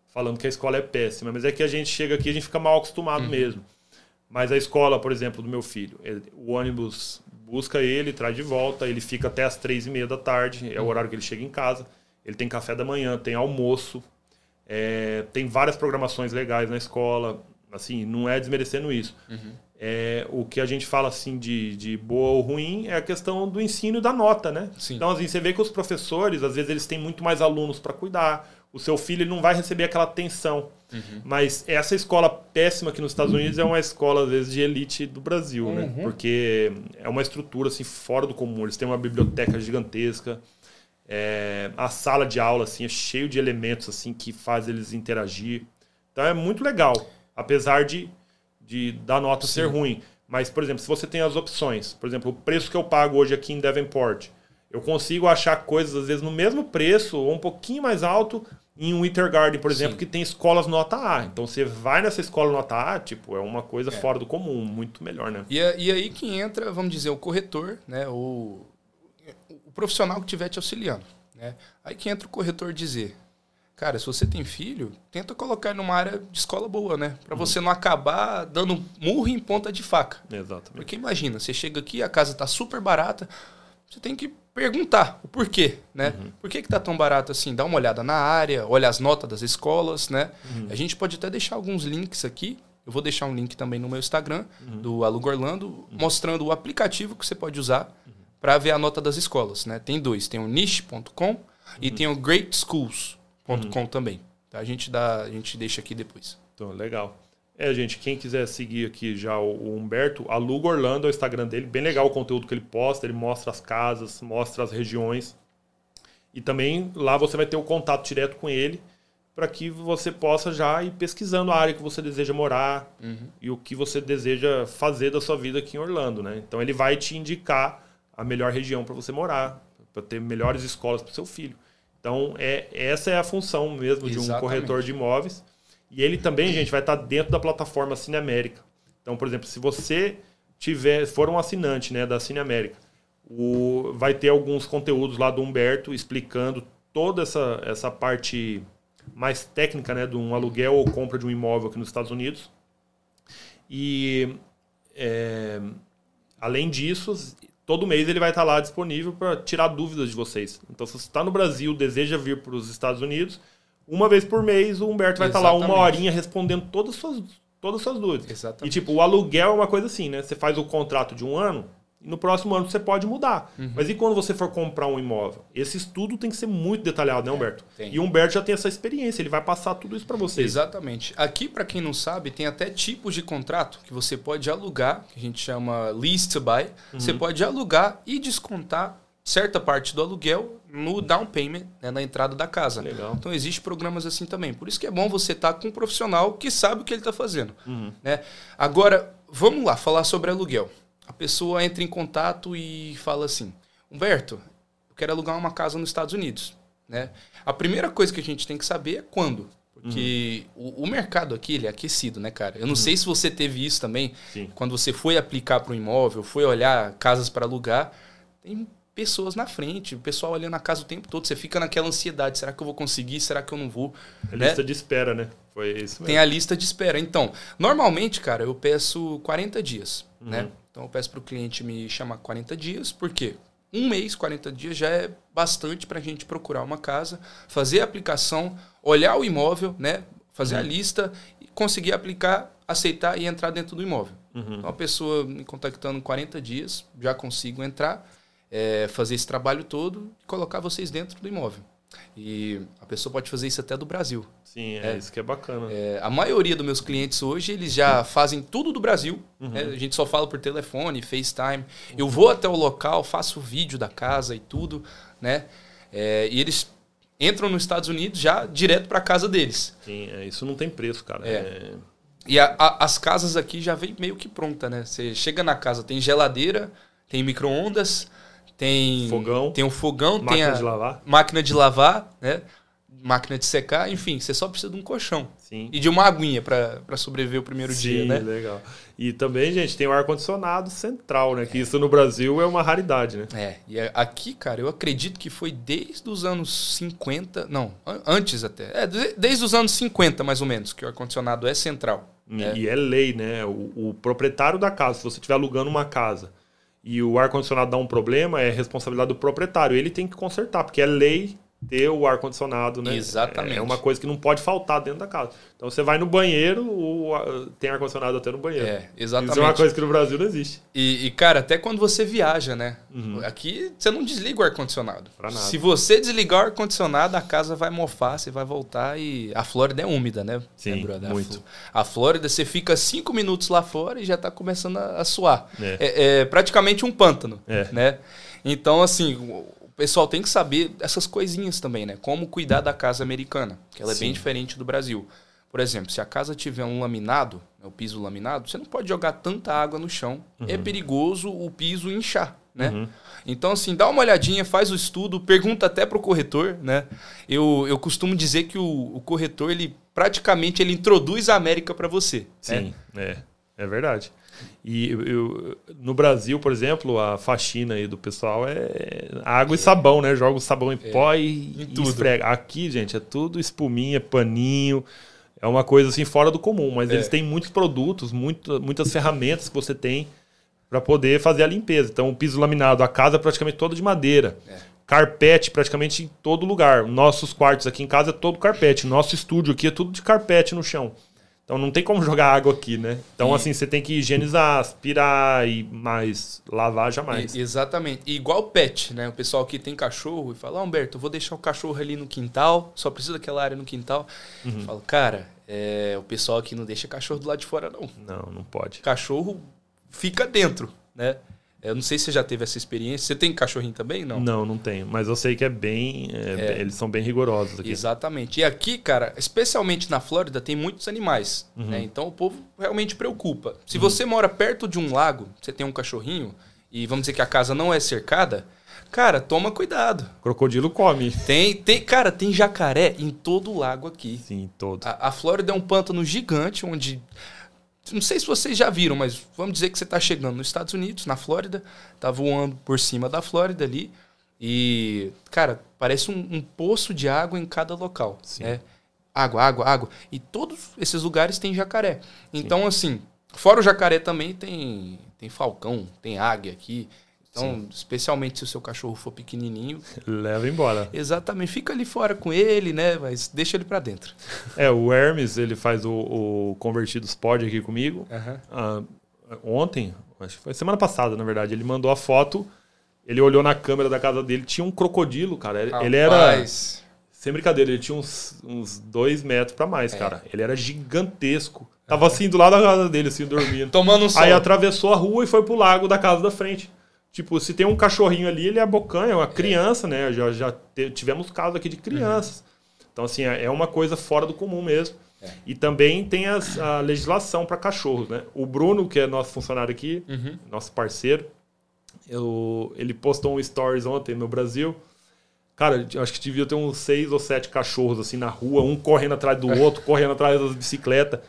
Speaker 1: falando que a escola é péssima, mas é que a gente chega aqui e a gente fica mal acostumado uhum. mesmo. Mas a escola, por exemplo, do meu filho, o ônibus busca ele, traz de volta, ele fica até as três e meia da tarde, é o uhum. horário que ele chega em casa. Ele tem café da manhã, tem almoço, é, tem várias programações legais na escola. Assim, não é desmerecendo isso. Uhum. É, o que a gente fala assim de, de boa ou ruim é a questão do ensino e da nota, né? Sim. Então, assim, você vê que os professores, às vezes, eles têm muito mais alunos para cuidar. O seu filho ele não vai receber aquela atenção. Uhum. Mas essa escola péssima aqui nos Estados Unidos é uma escola, às vezes, de elite do Brasil, né? uhum. né? Porque é uma estrutura, assim, fora do comum. Eles têm uma biblioteca gigantesca. É, a sala de aula assim é cheio de elementos assim que faz eles interagir. Então é muito legal, apesar de, de da nota Sim. ser ruim. Mas, por exemplo, se você tem as opções, por exemplo, o preço que eu pago hoje aqui em Devonport, eu consigo achar coisas, às vezes, no mesmo preço ou um pouquinho mais alto em um Winter Garden, por exemplo,
Speaker 2: Sim.
Speaker 1: que tem escolas nota A. Então você vai nessa escola nota A, tipo, é uma coisa
Speaker 2: É.
Speaker 1: fora do comum, muito melhor, né?
Speaker 2: E, e aí que entra, vamos dizer, o corretor, né? O, o profissional que estiver te auxiliando. Né? Aí que entra o corretor dizer, cara, se você tem filho, tenta colocar ele numa área de escola boa, né? Pra você não acabar dando murro em ponta de faca.
Speaker 1: Exatamente.
Speaker 2: Porque imagina, você chega aqui, a casa tá super barata, você tem que perguntar o porquê, né? Por que que tá tão barato assim? Dá uma olhada na área, olha as notas das escolas, né? A gente pode até deixar alguns links aqui. Eu vou deixar um link também no meu Instagram, do Aluga Orlando, mostrando o aplicativo que você pode usar para ver a nota das escolas, né? Tem dois, tem o niche.com e tem o greatschools.com também. Tá? A gente dá, a gente deixa aqui depois.
Speaker 1: Então, legal. É, gente, quem quiser seguir aqui já o, Humberto, aluga Orlando, é o Instagram dele. Bem legal o conteúdo que ele posta. Ele mostra as casas, mostra as regiões. E também lá você vai ter o contato direto com ele para que você possa já ir pesquisando a área que você deseja morar e o que você deseja fazer da sua vida aqui em Orlando, né? Então ele vai te indicar a melhor região para você morar, para ter melhores escolas para o seu filho. Então é essa é a função mesmo de um
Speaker 2: Exatamente.
Speaker 1: corretor de imóveis. E ele também, gente, vai estar dentro da plataforma Cine América. Então, por exemplo, se você tiver, for um assinante, né, da Cine América, o, vai ter alguns conteúdos lá do Humberto explicando toda essa, essa parte mais técnica, né, de um aluguel ou compra de um imóvel aqui nos Estados Unidos. E é, além disso, todo mês ele vai estar lá disponível para tirar dúvidas de vocês. Então, se você está no Brasil, deseja vir para os Estados Unidos, uma vez por mês o Humberto vai estar lá uma
Speaker 2: Exatamente.
Speaker 1: horinha respondendo todas as suas, todas as suas dúvidas.
Speaker 2: Exatamente.
Speaker 1: E tipo, o aluguel é uma coisa assim, né? Você faz o contrato de um ano no próximo ano você pode mudar.
Speaker 2: Uhum.
Speaker 1: Mas e quando você for comprar um imóvel? Esse estudo tem que ser muito detalhado, né, Humberto?
Speaker 2: É.
Speaker 1: E o Humberto já tem essa experiência, ele vai passar tudo isso para vocês.
Speaker 2: Exatamente. Aqui, para quem não sabe, tem até tipos de contrato que você pode alugar, que a gente chama lease to buy. Você pode alugar e descontar certa parte do aluguel no down payment, né, na entrada da casa.
Speaker 1: Legal.
Speaker 2: Então, existe programas assim também. Por isso que é bom você estar com um profissional que sabe o que ele está fazendo. Né? Agora, vamos lá, falar sobre aluguel. A pessoa entra em contato e fala assim, Humberto, eu quero alugar uma casa nos Estados Unidos. Né? A primeira coisa que a gente tem que saber é quando. Porque o, o mercado aqui ele é aquecido, né, cara? Eu não sei se você teve isso também.
Speaker 1: Sim.
Speaker 2: Quando você foi aplicar para um imóvel, foi olhar casas para alugar, tem pessoas na frente, o pessoal olhando a casa o tempo todo. Você fica naquela ansiedade: será que eu vou conseguir? Será que eu não vou?
Speaker 1: A
Speaker 2: Né?
Speaker 1: lista de espera, né? Foi isso mesmo.
Speaker 2: Tem a lista de espera. Então, normalmente, cara, eu peço 40 dias,
Speaker 1: Uhum.
Speaker 2: né? Então eu peço para o cliente me chamar 40 dias, por quê? Um mês, 40 dias já é bastante para a gente procurar uma casa, fazer a aplicação, olhar o imóvel, né? Fazer a
Speaker 1: Uhum.
Speaker 2: lista e conseguir aplicar, aceitar e entrar dentro do imóvel.
Speaker 1: Uhum.
Speaker 2: Então a pessoa me contactando em 40 dias, já consigo entrar, é, fazer esse trabalho todo e colocar vocês dentro do imóvel. E a pessoa pode fazer isso até do Brasil.
Speaker 1: Sim, é,
Speaker 2: É.
Speaker 1: isso que é bacana.
Speaker 2: É, a maioria dos meus clientes hoje, eles já fazem tudo do Brasil.
Speaker 1: Uhum.
Speaker 2: né? A gente só fala por telefone, FaceTime. Eu vou até o local, faço vídeo da casa e tudo, né? É, e eles entram nos Estados Unidos já direto para casa deles.
Speaker 1: Sim, é, isso não tem preço, cara.
Speaker 2: É.
Speaker 1: É,
Speaker 2: E a- a- as casas aqui já vem meio que pronta, né? Você chega na casa, tem geladeira, tem micro-ondas, tem
Speaker 1: Fogão.
Speaker 2: tem um fogão, tem
Speaker 1: máquina
Speaker 2: a
Speaker 1: de lavar.
Speaker 2: máquina de lavar, né? Máquina de secar, enfim, você só precisa de um colchão.
Speaker 1: Sim.
Speaker 2: E de uma aguinha para sobreviver o primeiro
Speaker 1: Sim,
Speaker 2: dia, né?
Speaker 1: legal. E também, gente, tem o ar-condicionado central, né? Que isso no Brasil é uma raridade, né?
Speaker 2: É, e aqui, cara, eu acredito que foi desde os anos 50, não, an- antes até. É, de- desde os anos 50, mais ou menos, que o ar-condicionado é central.
Speaker 1: E
Speaker 2: É.
Speaker 1: e é lei, né? O, o proprietário da casa, se você estiver alugando uma casa e o ar-condicionado dá um problema, é responsabilidade do proprietário. Ele tem que consertar, porque é lei ter o ar-condicionado, né?
Speaker 2: Exatamente.
Speaker 1: É uma coisa que não pode faltar dentro da casa. Então você vai no banheiro, o, tem ar-condicionado até no banheiro.
Speaker 2: É,
Speaker 1: Isso é uma
Speaker 2: exatamente.
Speaker 1: coisa que no Brasil não existe.
Speaker 2: E, e, cara, até quando você viaja, né?
Speaker 1: Uhum.
Speaker 2: Aqui você não desliga o ar-condicionado.
Speaker 1: Pra nada.
Speaker 2: Se você desligar o ar-condicionado, a casa vai mofar, você vai voltar e. A Flórida é úmida, né?
Speaker 1: Sim,
Speaker 2: né,
Speaker 1: muito.
Speaker 2: A Flórida, você fica cinco minutos lá fora e já tá começando a, suar.
Speaker 1: É.
Speaker 2: É, é praticamente um pântano,
Speaker 1: É.
Speaker 2: né? Então, assim, pessoal tem que saber essas coisinhas também, né? Como cuidar da casa americana, que ela é bem
Speaker 1: Sim.
Speaker 2: diferente do Brasil. Por exemplo, se a casa tiver um laminado, o piso laminado, você não pode jogar tanta água no chão. É perigoso o piso inchar, né?
Speaker 1: Uhum.
Speaker 2: Então, assim, dá uma olhadinha, faz o estudo, pergunta até pro corretor, né? Eu, eu costumo dizer que o, o corretor, ele praticamente ele introduz a América para você. né?
Speaker 1: Sim, é. É verdade. E eu- eu- no Brasil, por exemplo, a faxina aí do pessoal é água e sabão, né? Joga o sabão em pó e,
Speaker 2: Em
Speaker 1: e esfrega. Aqui, gente, é tudo espuminha, paninho. É uma coisa assim fora do comum, mas
Speaker 2: É.
Speaker 1: eles têm muitos produtos, muito, muitas ferramentas que você tem para poder fazer a limpeza. Então, o piso laminado, a casa é praticamente toda de madeira.
Speaker 2: É.
Speaker 1: Carpete praticamente em todo lugar. Nossos quartos aqui em casa é todo carpete. Nosso estúdio aqui é tudo de carpete no chão. Então não tem como jogar água aqui, né? Então,
Speaker 2: E-
Speaker 1: assim, você tem que higienizar, aspirar e mais lavar jamais.
Speaker 2: E- exatamente. E igual pet, né? O pessoal que tem cachorro e fala, ah, Humberto, eu vou deixar o cachorro ali no quintal, só precisa daquela área no quintal.
Speaker 1: Uhum.
Speaker 2: Eu falo, cara, é, o pessoal aqui não deixa cachorro do lado de fora, não.
Speaker 1: Não, não pode.
Speaker 2: Cachorro fica dentro, né? Eu não sei se você já teve essa experiência. Você tem cachorrinho também? Não.
Speaker 1: Não, não tenho. Mas eu sei que é bem. é,
Speaker 2: É.
Speaker 1: Eles são bem rigorosos aqui.
Speaker 2: Exatamente. E aqui, cara, especialmente na Flórida, tem muitos animais.
Speaker 1: Uhum.
Speaker 2: né? Então o povo realmente preocupa. Se você mora perto de um lago, você tem um cachorrinho, e vamos dizer que a casa não é cercada, cara, toma cuidado.
Speaker 1: Crocodilo come.
Speaker 2: Tem, tem, cara, tem jacaré em todo o lago aqui.
Speaker 1: Sim, todo.
Speaker 2: A, a Flórida é um pântano gigante onde. Não sei se vocês já viram, mas vamos dizer que você está chegando nos Estados Unidos, na Flórida, tá voando por cima da Flórida ali. E, cara, parece um, um poço de água em cada local.
Speaker 1: Sim.
Speaker 2: né? Água, água, água. E todos esses lugares têm jacaré. Então, assim, fora o jacaré também tem, tem falcão, tem águia aqui. Então, especialmente se o seu cachorro for pequenininho,
Speaker 1: Leva embora.
Speaker 2: exatamente, fica ali fora com ele, né? Mas deixa ele para dentro.
Speaker 1: É, o Hermes, ele faz o, o Convertidos Pod aqui comigo. Ah, ontem, acho que foi semana passada, na verdade, ele mandou a foto. Ele olhou na câmera da casa dele, tinha um crocodilo, cara. Ele, ele era. Sem brincadeira, ele tinha uns, uns dois metros pra mais,
Speaker 2: É.
Speaker 1: cara. Ele era gigantesco. Tava assim do lado da casa dele, assim, dormindo.
Speaker 2: Tomando um sol.
Speaker 1: Aí atravessou a rua e foi pro lago da casa da frente. Tipo, se tem um cachorrinho ali, ele é bocanha, é uma criança, né? Já, já tivemos casos aqui de crianças. Então, assim, é é uma coisa fora do comum mesmo.
Speaker 2: É.
Speaker 1: E também tem as- a legislação para cachorros, né? O Bruno, que é nosso funcionário aqui,
Speaker 2: Uhum.
Speaker 1: nosso parceiro, eu- ele postou um stories ontem no Brasil. Cara, acho que devia ter uns seis ou sete cachorros assim na rua, um correndo atrás do outro, correndo atrás das bicicletas.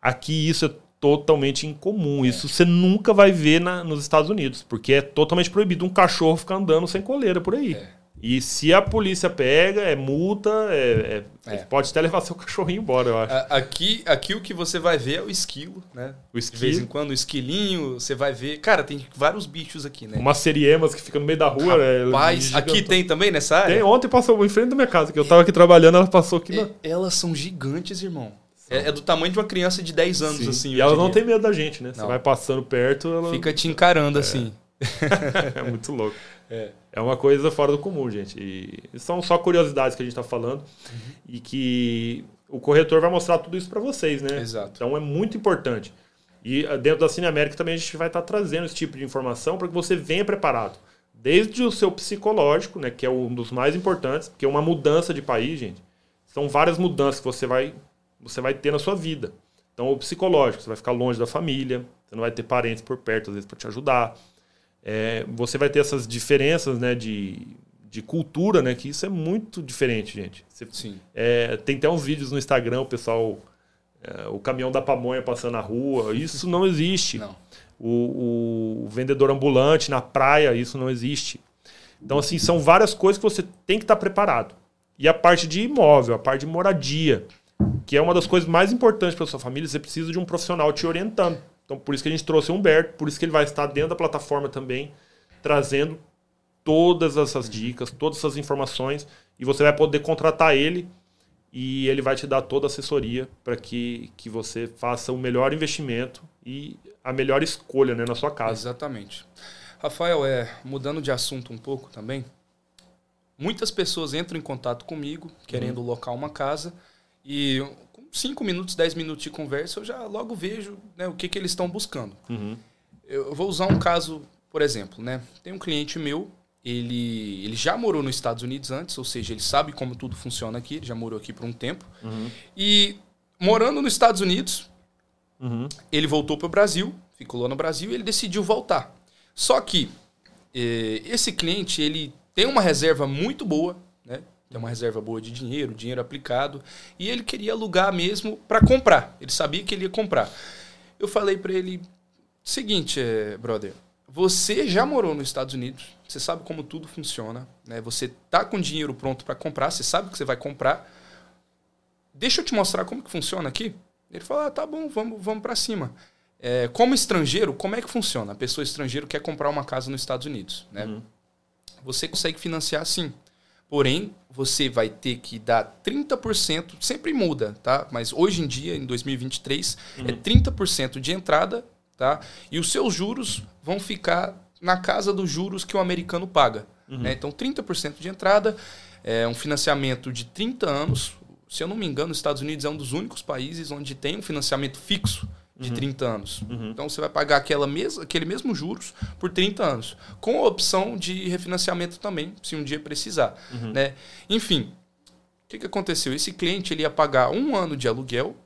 Speaker 1: Aqui isso é totalmente incomum. Isso você nunca vai ver na- nos Estados Unidos, porque é totalmente proibido um cachorro ficar andando sem coleira por aí.
Speaker 2: É.
Speaker 1: E se a polícia pega, é multa, é, é-
Speaker 2: É.
Speaker 1: pode até levar seu cachorrinho embora, eu acho.
Speaker 2: Aqui, aqui o que você vai ver é o esquilo, né?
Speaker 1: O
Speaker 2: De vez em
Speaker 1: esquilo,
Speaker 2: quando, o esquilinho, você vai ver. Cara, tem vários bichos aqui, né?
Speaker 1: umas seriemas que fica no meio da rua. é,
Speaker 2: Rapaz,
Speaker 1: gigantão.
Speaker 2: aqui tem também nessa área?
Speaker 1: Tem, ontem passou em frente da minha casa, que eu tava aqui trabalhando, ela passou aqui na.
Speaker 2: Elas são gigantes, irmão. É, é do tamanho de uma criança de 10 anos,
Speaker 1: Sim.
Speaker 2: assim.
Speaker 1: e
Speaker 2: eu
Speaker 1: elas não
Speaker 2: diria.
Speaker 1: têm medo da gente, né? Você
Speaker 2: Não.
Speaker 1: vai passando perto, ela
Speaker 2: Fica te encarando, assim.
Speaker 1: é muito louco.
Speaker 2: É.
Speaker 1: É uma coisa fora do comum, gente. E são só curiosidades que a gente tá falando
Speaker 2: Uhum.
Speaker 1: e que o corretor vai mostrar tudo isso para vocês, né?
Speaker 2: Exato.
Speaker 1: Então é muito importante. E ah, dentro da Cine América também a gente vai estar trazendo esse tipo de informação para que você venha preparado. Desde o seu psicológico, né, que é um dos mais importantes, porque é uma mudança de país, gente. São várias mudanças que você vai, você vai ter na sua vida. Então, o psicológico, você vai ficar longe da família, você não vai ter parentes por perto, às vezes, para te ajudar. É, você vai ter essas diferenças né, de, de cultura, né? Que isso é muito diferente, gente. Você
Speaker 2: Sim.
Speaker 1: é, tem até uns vídeos no Instagram, o pessoal. é, o caminhão da pamonha passando na rua. Isso não existe.
Speaker 2: Não.
Speaker 1: O, o vendedor ambulante na praia, isso não existe. Então, assim, são várias coisas que você tem que estar preparado. E a parte de imóvel, a parte de moradia, que é uma das coisas mais importantes para sua família, você precisa de um profissional te orientando. Então, por isso que a gente trouxe o Humberto, por isso que ele vai estar dentro da plataforma também, trazendo todas essas dicas, todas essas informações, e você vai poder contratar ele e ele vai te dar toda a assessoria para que, que você faça o melhor investimento e a melhor escolha né, na sua casa.
Speaker 2: Exatamente. Rafael, é, mudando de assunto um pouco também, muitas pessoas entram em contato comigo querendo locar uma casa e com 5 minutos, 10 minutos de conversa eu já logo vejo né, o que, que eles estão buscando.
Speaker 1: Uhum.
Speaker 2: Eu vou usar um caso, por exemplo, né? Tem um cliente meu, ele, ele já morou nos Estados Unidos antes, ou seja, ele sabe como tudo funciona aqui, ele já morou aqui por um tempo.
Speaker 1: Uhum.
Speaker 2: E morando nos Estados Unidos,
Speaker 1: Uhum.
Speaker 2: Ele voltou para o Brasil, ficou lá no Brasil e ele decidiu voltar. Só que eh, esse cliente ele tem uma reserva muito boa, né? Tem uma reserva boa de dinheiro, dinheiro aplicado, e ele queria alugar mesmo para comprar. Ele sabia que ele ia comprar. Eu falei para ele: seguinte, eh, brother, você já morou nos Estados Unidos, você sabe como tudo funciona, né? Você tá com dinheiro pronto para comprar, você sabe que você vai comprar. Deixa eu te mostrar como que funciona aqui. Ele falou: ah, tá bom, vamos, vamos para cima. É, como estrangeiro, como é que funciona? A pessoa estrangeira quer comprar uma casa nos Estados Unidos, né?
Speaker 1: Uhum.
Speaker 2: Você consegue financiar sim. Porém, você vai ter que dar 30%, sempre muda, tá? Mas hoje em dia, em 2023, é 30% de entrada, tá? E os seus juros vão ficar na casa dos juros que o americano paga. Né? Então, 30% de entrada, é um financiamento de 30 anos. Se eu não me engano, os Estados Unidos é um dos únicos países onde tem um financiamento fixo de 30 anos. Então você vai pagar aquela mes aquele mesmo juros por 30 anos, com a opção de refinanciamento também, se um dia precisar. Né? Enfim, o que, que aconteceu? Esse cliente ele ia pagar um ano de aluguel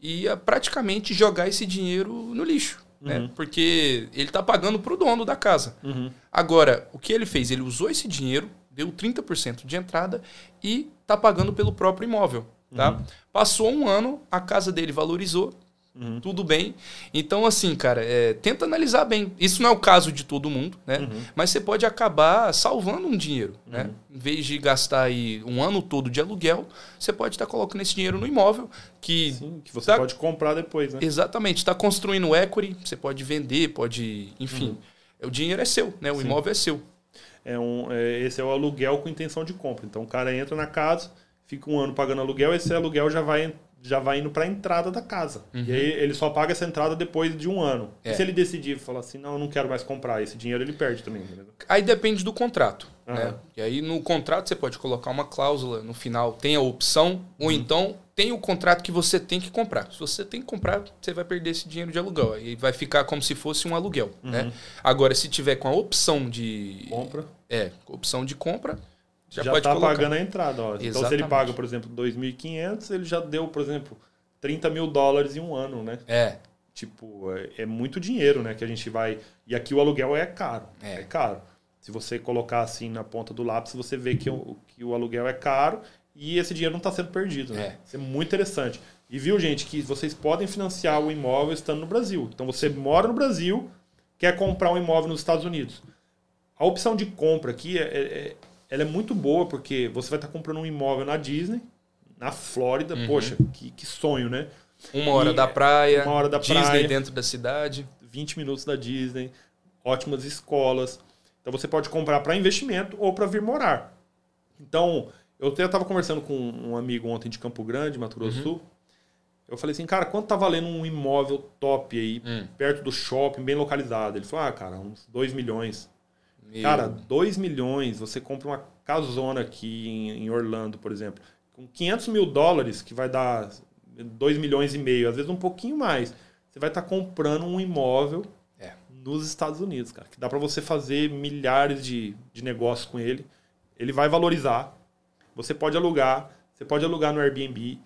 Speaker 2: e ia praticamente jogar esse dinheiro no lixo. Né? Porque ele está pagando para o dono da casa. Agora, o que ele fez? Ele usou esse dinheiro, deu 30% de entrada e está pagando pelo próprio imóvel. Tá? Passou um ano, a casa dele valorizou,
Speaker 1: Uhum.
Speaker 2: tudo bem. Então, assim, cara, é, tenta analisar bem. Isso não é o caso de todo mundo, né?
Speaker 1: Uhum.
Speaker 2: Mas você pode acabar salvando um dinheiro, né? Em vez de gastar aí um ano todo de aluguel, você pode estar colocando esse dinheiro no imóvel que
Speaker 1: Sim, que você
Speaker 2: tá-
Speaker 1: pode comprar depois, né?
Speaker 2: Exatamente, está construindo equity, você pode vender, pode, enfim, o dinheiro é seu, né? O
Speaker 1: Uhum. Sim.
Speaker 2: imóvel é seu.
Speaker 1: É um, é, esse é o aluguel com intenção de compra. Então o cara entra na casa, fica um ano pagando aluguel, esse aluguel já vai, já vai indo para a entrada da casa. E aí ele só paga essa entrada depois de um ano.
Speaker 2: Uhum. É.
Speaker 1: E se ele decidir falar assim, não, eu não quero mais comprar, esse dinheiro ele perde também. entendeu?
Speaker 2: Aí depende do contrato.
Speaker 1: Aham.
Speaker 2: Né? E aí no contrato você pode colocar uma cláusula no final, tem a opção, ou então tem o contrato que você tem que comprar. Se você tem que comprar, você vai perder esse dinheiro de aluguel. Aí vai ficar como se fosse um aluguel. Né? Agora, se tiver com a opção de.
Speaker 1: Compra,
Speaker 2: É, opção de compra, já,
Speaker 1: já,
Speaker 2: pode
Speaker 1: está
Speaker 2: colocar.
Speaker 1: pagando a entrada. Ó. Então se ele paga, por exemplo, 2.500, ele já deu, por exemplo, 30 mil dólares em um ano, né?
Speaker 2: É,
Speaker 1: Tipo, é, é muito dinheiro, né? Que a gente vai. E aqui o aluguel é caro.
Speaker 2: É.
Speaker 1: É, caro. Se você colocar assim na ponta do lápis, você vê que o, que o aluguel é caro e esse dinheiro não está sendo perdido, né?
Speaker 2: É.
Speaker 1: Isso é muito interessante. E viu, gente, que vocês podem financiar o imóvel estando no Brasil. Então você mora no Brasil, quer comprar um imóvel nos Estados Unidos. A opção de compra aqui é- é- ela é muito boa, porque você vai estar comprando um imóvel na Disney, na Flórida.
Speaker 2: Uhum.
Speaker 1: Poxa, que, que sonho, né?
Speaker 2: uma hora
Speaker 1: E-
Speaker 2: da praia,
Speaker 1: uma hora da
Speaker 2: Disney
Speaker 1: praia.
Speaker 2: dentro da cidade.
Speaker 1: 20 minutos da Disney, ótimas escolas. Então você pode comprar para investimento ou para vir morar. Então, eu até estava conversando com um amigo ontem de Campo Grande, Mato Grosso do Sul. Eu falei assim, cara, quanto tá valendo um imóvel top aí,
Speaker 2: Hum.
Speaker 1: perto do shopping, bem localizado? Ele falou, ah, cara, uns 2 milhões.
Speaker 2: Meu-
Speaker 1: Cara, 2 milhões, você compra uma casona aqui em, em Orlando, por exemplo, com 500 mil dólares, que vai dar 2 milhões e meio, às vezes um pouquinho mais, você vai estar comprando um imóvel
Speaker 2: É.
Speaker 1: nos Estados Unidos, cara, que dá para você fazer milhares de, de negócios com ele. Ele vai valorizar. Você pode alugar, você pode alugar no Airbnb,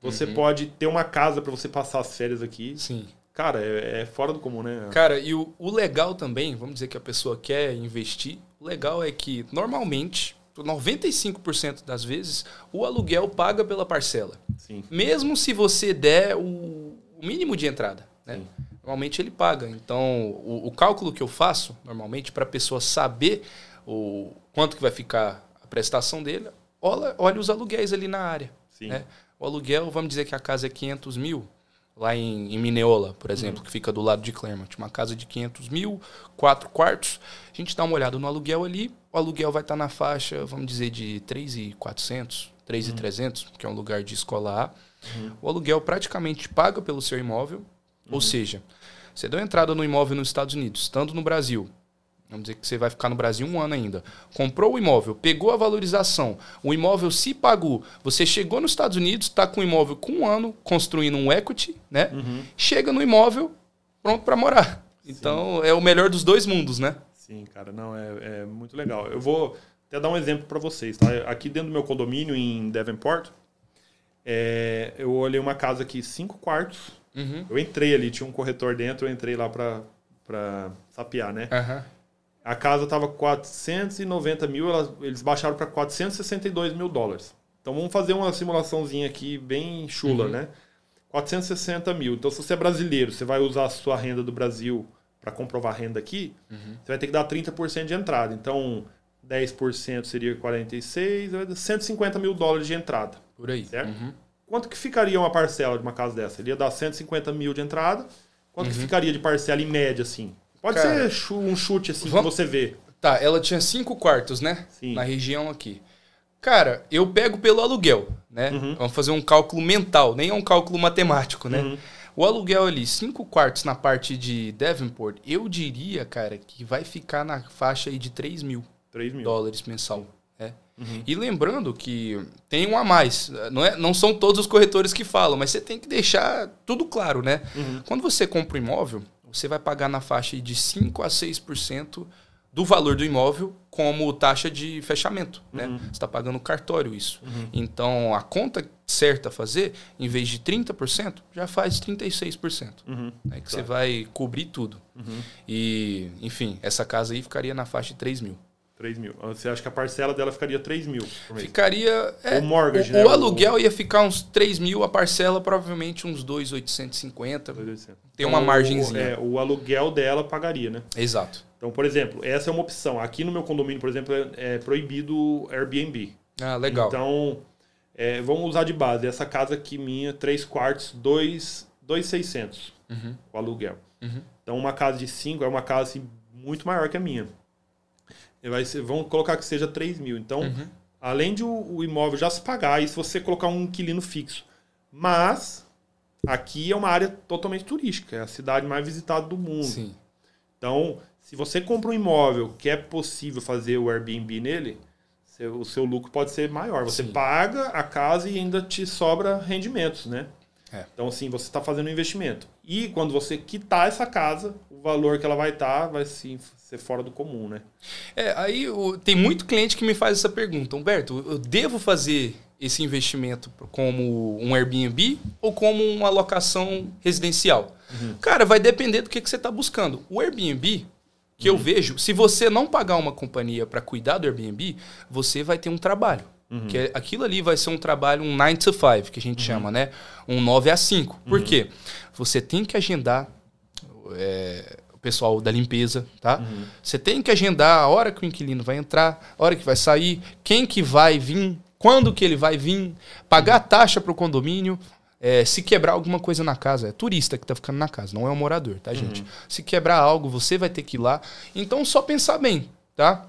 Speaker 1: você
Speaker 2: Uhum.
Speaker 1: pode ter uma casa para você passar as férias aqui.
Speaker 2: Sim.
Speaker 1: Cara, é, é fora do comum, né?
Speaker 2: Cara, e o, o legal também, vamos dizer que a pessoa quer investir, o legal é que normalmente, 95% das vezes, o aluguel paga pela parcela.
Speaker 1: Sim.
Speaker 2: Mesmo se você der o, mínimo de entrada. Né?
Speaker 1: Sim.
Speaker 2: Normalmente ele paga. Então, o, o cálculo que eu faço, normalmente, para a pessoa saber o quanto que vai ficar a prestação dele, olha, olha os aluguéis ali na área.
Speaker 1: Sim.
Speaker 2: né? O aluguel, vamos dizer que a casa é 500 mil, lá em, em Mineola, por exemplo, que fica do lado de Claremont. Uma casa de 500 mil, quatro quartos. A gente dá uma olhada no aluguel ali, o aluguel vai estar na faixa, vamos dizer, de 3,400, 3,300, que é um lugar de escola A. O aluguel praticamente paga pelo seu imóvel, ou seja, você deu entrada no imóvel nos Estados Unidos, estando no Brasil, Vamos dizer que você vai ficar no Brasil um ano ainda. Comprou o imóvel, pegou a valorização, o imóvel se pagou. Você chegou nos Estados Unidos, está com o imóvel com um ano, construindo um equity, né?
Speaker 1: Uhum.
Speaker 2: Chega no imóvel, pronto para morar. Então é o melhor dos dois mundos, né?
Speaker 1: Sim, cara, não, é, é muito legal. Eu vou até dar um exemplo para vocês, tá? Aqui dentro do meu condomínio, em Davenport, é, eu olhei uma casa aqui, cinco quartos,
Speaker 2: Uhum.
Speaker 1: Eu entrei ali, tinha um corretor dentro, eu entrei lá pra sapear, né?
Speaker 2: Aham.
Speaker 1: A casa tava 490 mil, eles baixaram para 462 mil dólares. Então vamos fazer uma simulaçãozinha aqui bem chula,
Speaker 2: Uhum.
Speaker 1: né? 460 mil. Então se você é brasileiro, você vai usar a sua renda do Brasil para comprovar a renda aqui,
Speaker 2: Uhum.
Speaker 1: você vai ter que dar 30% de entrada. Então 10% seria 46, vai dar 150 mil dólares de entrada.
Speaker 2: Por aí.
Speaker 1: Certo?
Speaker 2: Uhum.
Speaker 1: Quanto que ficaria uma parcela de uma casa dessa? Ele ia dar 150 mil de entrada. Quanto que
Speaker 2: Uhum.
Speaker 1: ficaria de parcela em média, assim? Pode
Speaker 2: Cara,
Speaker 1: ser um chute assim
Speaker 2: vamos-
Speaker 1: que você vê.
Speaker 2: Tá, ela tinha cinco quartos, né?
Speaker 1: Sim.
Speaker 2: Na região aqui. Cara, eu pego pelo aluguel, né?
Speaker 1: Uhum.
Speaker 2: Vamos fazer um cálculo mental, nem é um cálculo matemático, né?
Speaker 1: Uhum.
Speaker 2: O aluguel ali, cinco quartos na parte de Devonport, eu diria, cara, que vai ficar na faixa aí de 3 mil
Speaker 1: 3 mil.
Speaker 2: dólares mensal. né?
Speaker 1: Uhum.
Speaker 2: E lembrando que tem um a mais. Não, é, não são todos os corretores que falam, mas você tem que deixar tudo claro, né?
Speaker 1: Uhum.
Speaker 2: Quando você compra um imóvel, você vai pagar na faixa de 5 a 6% do valor do imóvel como taxa de fechamento, né?
Speaker 1: Uhum.
Speaker 2: Você está pagando cartório isso. Então, a conta certa a fazer, em vez de 30%, já faz 36%.
Speaker 1: Uhum.
Speaker 2: Né? Que
Speaker 1: Tá.
Speaker 2: você vai cobrir tudo.
Speaker 1: Uhum.
Speaker 2: E, enfim, essa casa aí ficaria na faixa de 3 mil.
Speaker 1: 3 mil. Você acha que a parcela dela ficaria 3 mil por mês?
Speaker 2: Ficaria. é,
Speaker 1: O mortgage,
Speaker 2: o,
Speaker 1: né?
Speaker 2: o
Speaker 1: O-
Speaker 2: aluguel ia ficar uns 3 mil, a parcela provavelmente uns 2,850. Tem uma
Speaker 1: Então,
Speaker 2: margenzinha.
Speaker 1: O, é, o aluguel dela pagaria, né?
Speaker 2: Exato.
Speaker 1: Então, por exemplo, essa é uma opção. Aqui no meu condomínio, por exemplo, é, é proibido Airbnb.
Speaker 2: Ah, legal.
Speaker 1: Então, é, vamos usar de base. Essa casa aqui minha, 3 quartos, 2,600
Speaker 2: Uhum,
Speaker 1: o aluguel.
Speaker 2: uhum.
Speaker 1: Então, uma casa de 5 é uma casa assim, muito maior que a minha. Vai ser, vamos colocar que seja 3 mil. Então,
Speaker 2: Uhum.
Speaker 1: além de o, o imóvel já se pagar, e se você colocar um inquilino fixo. Mas, aqui é uma área totalmente turística. É a cidade mais visitada do mundo.
Speaker 2: Sim.
Speaker 1: Então, se você compra um imóvel que é possível fazer o Airbnb nele, seu- o seu lucro pode ser maior. Você
Speaker 2: Sim.
Speaker 1: paga a casa e ainda te sobra rendimentos, né?
Speaker 2: É.
Speaker 1: Então, assim, você está fazendo um investimento. E quando você quitar essa casa, o valor que ela vai estar vai sim, ser fora do comum, né?
Speaker 2: É, aí o- tem muito cliente que me faz essa pergunta. Humberto, eu devo fazer esse investimento como um Airbnb ou como uma locação residencial? Cara, vai depender do que, que você está buscando. O Airbnb, que eu vejo, se você não pagar uma companhia para cuidar do Airbnb, você vai ter um trabalho. Que é- aquilo ali vai ser um trabalho, um 9 to 5, que a gente chama, né? Um 9 a 5. Por quê? Você tem que agendar é, o pessoal da limpeza, tá? Você tem que agendar a hora que o inquilino vai entrar, a hora que vai sair, quem que vai vir, quando que ele vai vir, pagar a taxa para o condomínio, é, se quebrar alguma coisa na casa, é turista que tá ficando na casa, não é um morador, tá, gente? Se quebrar algo, você vai ter que ir lá. Então, só pensar bem, tá?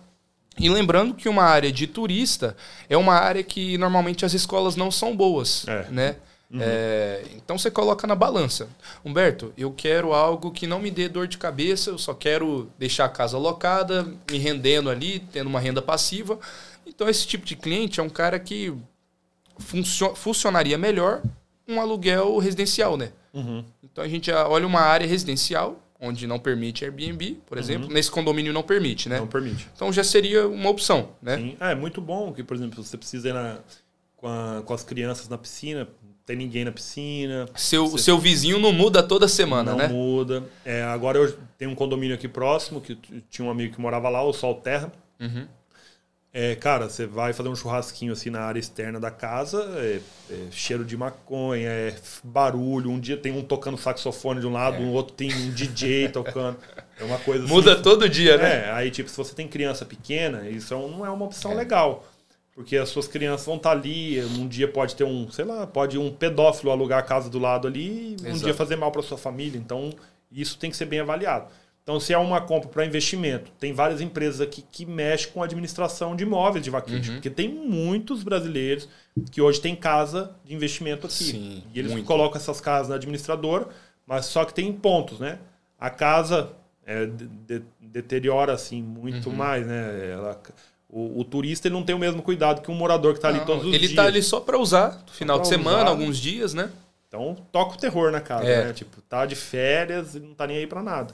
Speaker 2: E lembrando que uma área de turista é uma área que normalmente as escolas não são boas,
Speaker 1: É.
Speaker 2: né? É, então você coloca na balança. Humberto, eu quero algo que não me dê dor de cabeça, eu só quero deixar a casa alocada, me rendendo ali, tendo uma renda passiva. Então esse tipo de cliente é um cara que funcio- funcionaria melhor um aluguel residencial, né?
Speaker 1: Uhum.
Speaker 2: Então a gente olha uma área residencial, onde não permite Airbnb, por exemplo. Nesse condomínio não permite, né?
Speaker 1: Não permite.
Speaker 2: Então já seria uma opção, né?
Speaker 1: Sim. Ah, é muito bom que, por exemplo, você precisa ir na, com, a- com as crianças na piscina, não tem ninguém na piscina,
Speaker 2: Seu,
Speaker 1: Você-
Speaker 2: seu vizinho não muda toda semana,
Speaker 1: não
Speaker 2: né?
Speaker 1: muda. É, agora eu tenho um condomínio aqui próximo, que tinha um amigo que morava lá, o Sol Terra.
Speaker 2: Uhum.
Speaker 1: É, cara, você vai fazer um churrasquinho assim na área externa da casa, é, é cheiro de maconha, é barulho. Um dia tem um tocando saxofone de um lado, um outro tem um DJ tocando. É uma coisa assim.
Speaker 2: Muda todo dia, né?
Speaker 1: É, aí tipo, se você tem criança pequena, isso é não é uma opção
Speaker 2: É.
Speaker 1: legal. Porque as suas crianças vão estar ali, um dia pode ter um, sei lá, pode um pedófilo alugar a casa do lado ali e um
Speaker 2: Exato.
Speaker 1: dia fazer mal para sua família. Então, isso tem que ser bem avaliado. Então, se é uma compra para investimento, tem várias empresas aqui que mexem com a administração de imóveis de vaquejo.
Speaker 2: Uhum.
Speaker 1: Porque tem muitos brasileiros que hoje têm casa de investimento aqui.
Speaker 2: Sim,
Speaker 1: e eles
Speaker 2: muito.
Speaker 1: colocam essas casas na administradora, mas só que tem pontos, né? A casa é, de- de- deteriora assim muito
Speaker 2: Uhum.
Speaker 1: mais, né? Ela- o, o turista ele não tem o mesmo cuidado que um morador que está ali todos os
Speaker 2: ele
Speaker 1: dias.
Speaker 2: tá ali só pra usar, no final de semana,
Speaker 1: usar.
Speaker 2: alguns dias, né?
Speaker 1: Então toca o terror na casa,
Speaker 2: É.
Speaker 1: né? Tipo, tá de férias e não tá nem aí para nada.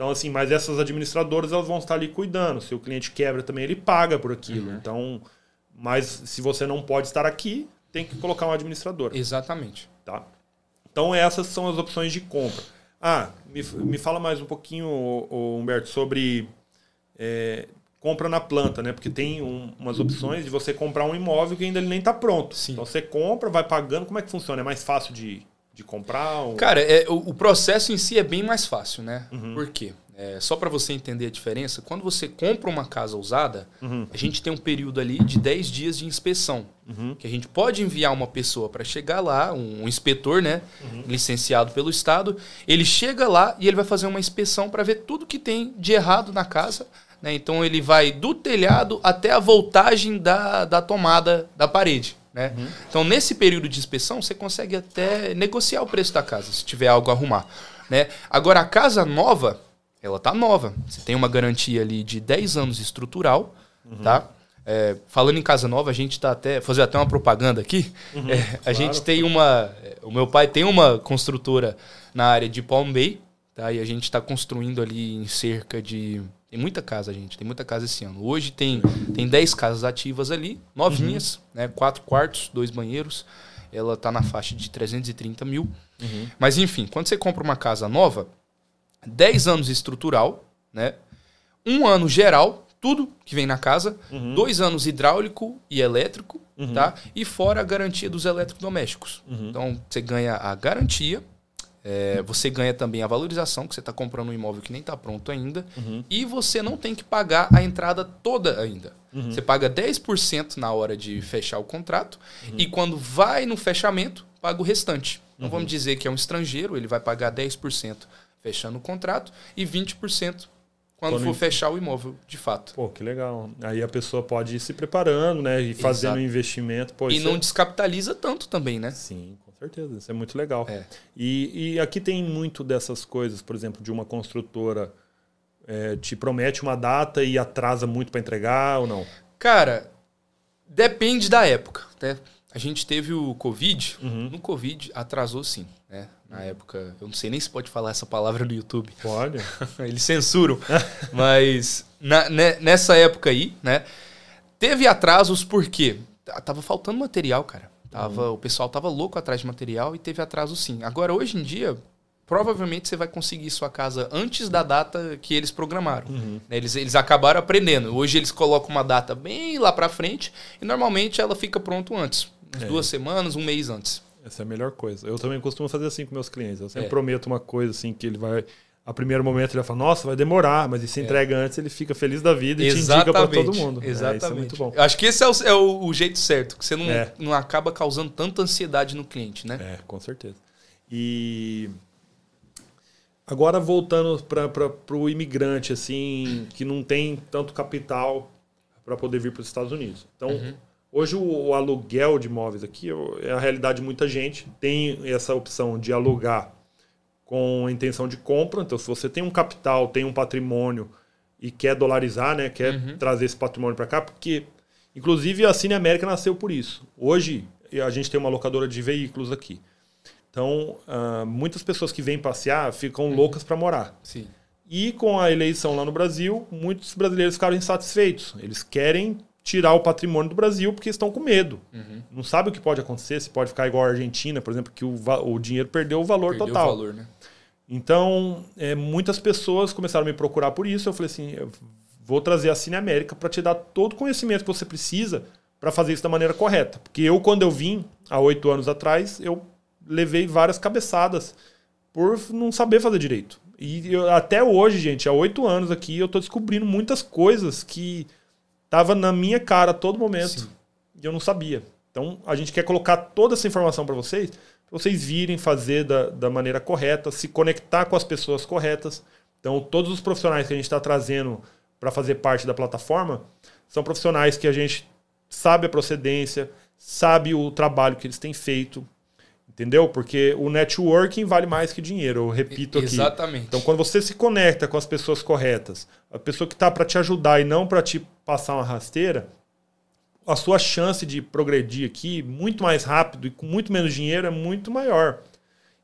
Speaker 1: Então, assim, mas essas administradoras elas vão estar ali cuidando. Se o cliente quebra também, ele paga por aquilo.
Speaker 2: Uhum.
Speaker 1: Então, mas se você não pode estar aqui, tem que colocar um administrador.
Speaker 2: Exatamente.
Speaker 1: Tá? Então essas são as opções de compra. Ah, me, me fala mais um pouquinho, Humberto, sobre é, compra na planta, né? Porque tem um, umas opções de você comprar um imóvel que ainda ele nem está pronto. Sim. Então você compra, vai pagando. Como é que funciona? É mais fácil de, de comprar? Ou...
Speaker 2: Cara, é, o, o, processo em si é bem mais fácil, né? Uhum. Por quê? É, só para você entender a diferença, quando você compra uma casa usada, uhum. a gente tem um período ali de 10 dias de inspeção. Uhum. Que a gente pode enviar uma pessoa para chegar lá, um, um inspetor, né? Uhum. Licenciado pelo Estado. Ele chega lá e ele vai fazer uma inspeção para ver tudo que tem de errado na casa. Né? Então ele vai do telhado até a voltagem da, da tomada da parede. Né? Uhum. Então, nesse período de inspeção, você consegue até negociar o preço da casa, se tiver algo a arrumar. Né? Agora, a casa nova, ela tá nova. Você tem uma garantia ali de 10 anos estrutural, uhum. tá? É, falando em casa nova, a gente está até fazer até uma propaganda aqui. Uhum, é, a claro. gente tem uma, o meu pai tem uma construtora na área de Palm Bay, tá? E a gente está construindo ali em cerca de tem muita casa, gente, tem muita casa esse ano. Hoje tem tem 10 casas ativas ali, novinhas, uhum. né? Quatro quartos, dois banheiros. Ela está na faixa de 330 mil. Uhum. Mas enfim, quando você compra uma casa nova, 10 anos estrutural, né? Um ano geral, tudo que vem na casa, uhum. dois anos hidráulico e elétrico, uhum. tá? E fora a garantia dos eletrodomésticos. Uhum. Então, você ganha a garantia, é, você ganha também a valorização, que você está comprando um imóvel que nem está pronto ainda, uhum. e você não tem que pagar a entrada toda ainda. Uhum. Você paga 10% na hora de fechar o contrato, uhum. e quando vai no fechamento, paga o restante. Não vamos dizer que é um estrangeiro, ele vai pagar 10% fechando o contrato, e 20% quando, quando for fechar o imóvel, de fato.
Speaker 1: Pô, que legal. Aí a pessoa pode ir se preparando, né? E fazendo um investimento. Pô,
Speaker 2: e não é... descapitaliza tanto também, né?
Speaker 1: Sim, certeza. Isso é muito legal. É. E, e aqui tem muito dessas coisas, por exemplo, de uma construtora é, te promete uma data e atrasa muito para entregar ou não?
Speaker 2: Cara, depende da época. Né? A gente teve o Covid. Uhum. No Covid atrasou sim. Né? Na época, eu não sei nem se pode falar essa palavra no YouTube.
Speaker 1: Pode.
Speaker 2: Eles censuram. Mas na, né, nessa época aí, né? Teve atrasos porque tava faltando material, cara. Tava, uhum. O pessoal tava louco atrás de material e teve atraso sim. Agora, hoje em dia, provavelmente você vai conseguir sua casa antes da data que eles programaram. Uhum. Né, eles, eles acabaram aprendendo. Hoje eles colocam uma data bem lá para frente e normalmente ela fica pronto antes. É. Duas semanas, um mês antes.
Speaker 1: Essa é a melhor coisa. Eu também costumo fazer assim com meus clientes. Eu sempre é. prometo uma coisa assim que ele vai. A primeiro momento ele vai falar, nossa, vai demorar, mas se é. entrega antes, ele fica feliz da vida e Exatamente. te indica para todo mundo.
Speaker 2: Exatamente. É, isso é muito bom. Acho que esse é o, é o, o jeito certo, que você não, é. não acaba causando tanta ansiedade no cliente, né?
Speaker 1: É, com certeza. E agora voltando para o imigrante, assim, que não tem tanto capital para poder vir para os Estados Unidos. Então, uhum Hoje o, o, aluguel de imóveis aqui é a realidade de muita gente. Tem essa opção de alugar com a intenção de compra. Então, se você tem um capital, tem um patrimônio e quer dolarizar, né, quer uhum. trazer esse patrimônio para cá, porque inclusive a Cine América nasceu por isso. Hoje a gente tem uma locadora de veículos aqui. Então, uh, muitas pessoas que vêm passear ficam uhum. loucas para morar.
Speaker 2: Sim.
Speaker 1: E com a eleição lá no Brasil, muitos brasileiros ficaram insatisfeitos. Eles querem tirar o patrimônio do Brasil porque estão com medo. Uhum. Não sabe o que pode acontecer, se pode ficar igual a Argentina, por exemplo, que o, o dinheiro perdeu o valor perdeu total. O valor, né? Então, é, muitas pessoas começaram a me procurar por isso. Eu falei assim: eu vou trazer a Cine América para te dar todo o conhecimento que você precisa para fazer isso da maneira correta. Porque eu, quando eu vim, há oito anos atrás, eu levei várias cabeçadas por não saber fazer direito. E eu, até hoje, gente, há oito anos aqui, eu estou descobrindo muitas coisas que Tava na minha cara a todo momento Sim. e eu não sabia. Então a gente quer colocar toda essa informação para vocês, vocês virem fazer da, da maneira correta, se conectar com as pessoas corretas. Então todos os profissionais que a gente está trazendo para fazer parte da plataforma são profissionais que a gente sabe a procedência, sabe o trabalho que eles têm feito, Entendeu? Porque o networking vale mais que dinheiro, eu repito aqui.
Speaker 2: Exatamente.
Speaker 1: Então, quando você se conecta com as pessoas corretas, a pessoa que está para te ajudar e não para te passar uma rasteira, a sua chance de progredir aqui muito mais rápido e com muito menos dinheiro é muito maior.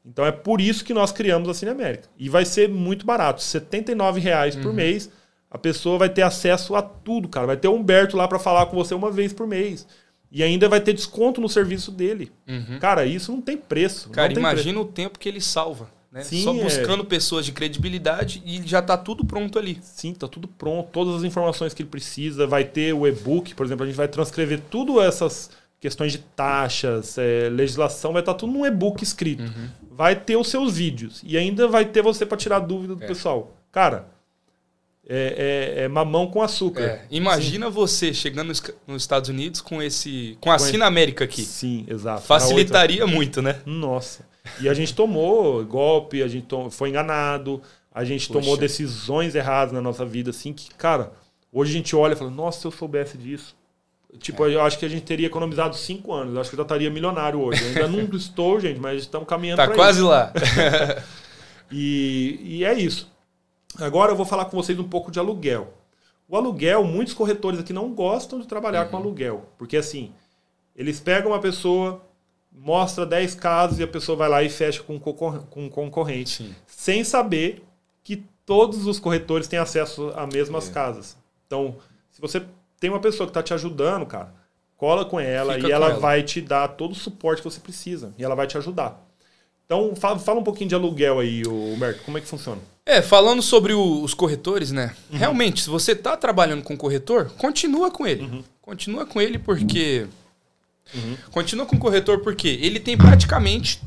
Speaker 1: Então, é por isso que nós criamos a Cine América. E vai ser muito barato, 79 reais por uhum. mês. A pessoa vai ter acesso a tudo, cara. Vai ter o Humberto lá para falar com você uma vez por mês. E ainda vai ter desconto no serviço dele.
Speaker 2: Uhum.
Speaker 1: Cara, isso não tem preço.
Speaker 2: Cara,
Speaker 1: tem
Speaker 2: imagina o tempo que ele salva. Né?
Speaker 1: Sim,
Speaker 2: Só
Speaker 1: é.
Speaker 2: buscando pessoas de credibilidade e já tá tudo pronto ali.
Speaker 1: Sim, tá tudo pronto, todas as informações que ele precisa. Vai ter o e-book, por exemplo, a gente vai transcrever tudo essas questões de taxas, é, legislação, vai estar tudo num e-book escrito.
Speaker 2: Uhum.
Speaker 1: Vai ter os seus vídeos e ainda vai ter você para tirar dúvida do
Speaker 2: É.
Speaker 1: pessoal. Cara, é, é- é mamão com açúcar.
Speaker 2: É, imagina você chegando nos, Estados Unidos com esse. com a Sina América aqui.
Speaker 1: Sim, exato.
Speaker 2: Facilitaria muito, né?
Speaker 1: Nossa. E a gente tomou golpe, a gente foi enganado, a gente
Speaker 2: Poxa.
Speaker 1: tomou decisões erradas na nossa vida, assim, que, cara, hoje a gente olha e fala, nossa, se eu soubesse disso. Tipo,
Speaker 2: É.
Speaker 1: eu acho que a gente teria economizado cinco anos. Eu acho que eu já estaria milionário hoje. Eu ainda não estou, gente, mas estamos caminhando
Speaker 2: Tá quase
Speaker 1: isso.
Speaker 2: lá.
Speaker 1: E, e é isso. Agora eu vou falar com vocês um pouco de aluguel. O aluguel, muitos corretores aqui não gostam de trabalhar
Speaker 2: Uhum.
Speaker 1: com aluguel. Porque assim, eles pegam uma pessoa, mostra 10 casos e a pessoa vai lá e fecha com um concorrente.
Speaker 2: Sim.
Speaker 1: Sem saber que todos os corretores têm acesso a mesmas
Speaker 2: É.
Speaker 1: casas. Então, se você tem uma pessoa que está te ajudando, cara, cola com ela
Speaker 2: Fica
Speaker 1: e ela,
Speaker 2: com ela.
Speaker 1: vai te dar todo o suporte que você precisa. E ela vai te ajudar. Então, fala, fala um pouquinho de aluguel aí, o Humberto. Como é que funciona?
Speaker 2: É, falando sobre o- os corretores, né?
Speaker 1: Uhum.
Speaker 2: Realmente, se você tá trabalhando com corretor, continua com ele.
Speaker 1: Uhum.
Speaker 2: Continua com ele porque. Continua com o corretor porque ele tem praticamente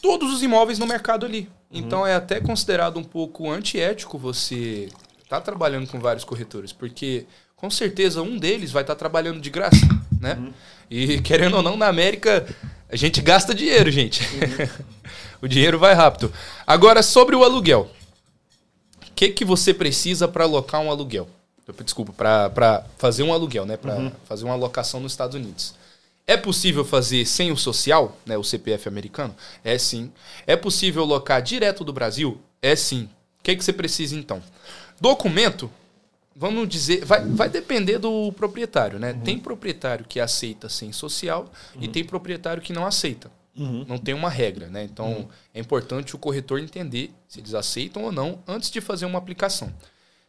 Speaker 2: todos os imóveis no mercado ali.
Speaker 1: Uhum.
Speaker 2: Então é até considerado um pouco antiético você tá trabalhando com vários corretores, porque com certeza um deles vai estar trabalhando de graça, né?
Speaker 1: Uhum.
Speaker 2: E querendo ou não, na América a gente gasta dinheiro, gente. o dinheiro vai rápido. Agora, sobre o aluguel. O que, que você precisa para alocar um aluguel? Desculpa, para fazer um aluguel, né? Para fazer uma alocação nos Estados Unidos. É possível fazer sem o social, né, o CPF americano? É sim. É possível alocar direto do Brasil? É sim. O que, que você precisa então? Documento, vamos dizer, vai, vai depender do proprietário, né? Tem proprietário que aceita sem social e tem proprietário que não aceita. Não tem uma regra, né? Então é importante o corretor entender se eles aceitam ou não antes de fazer uma aplicação.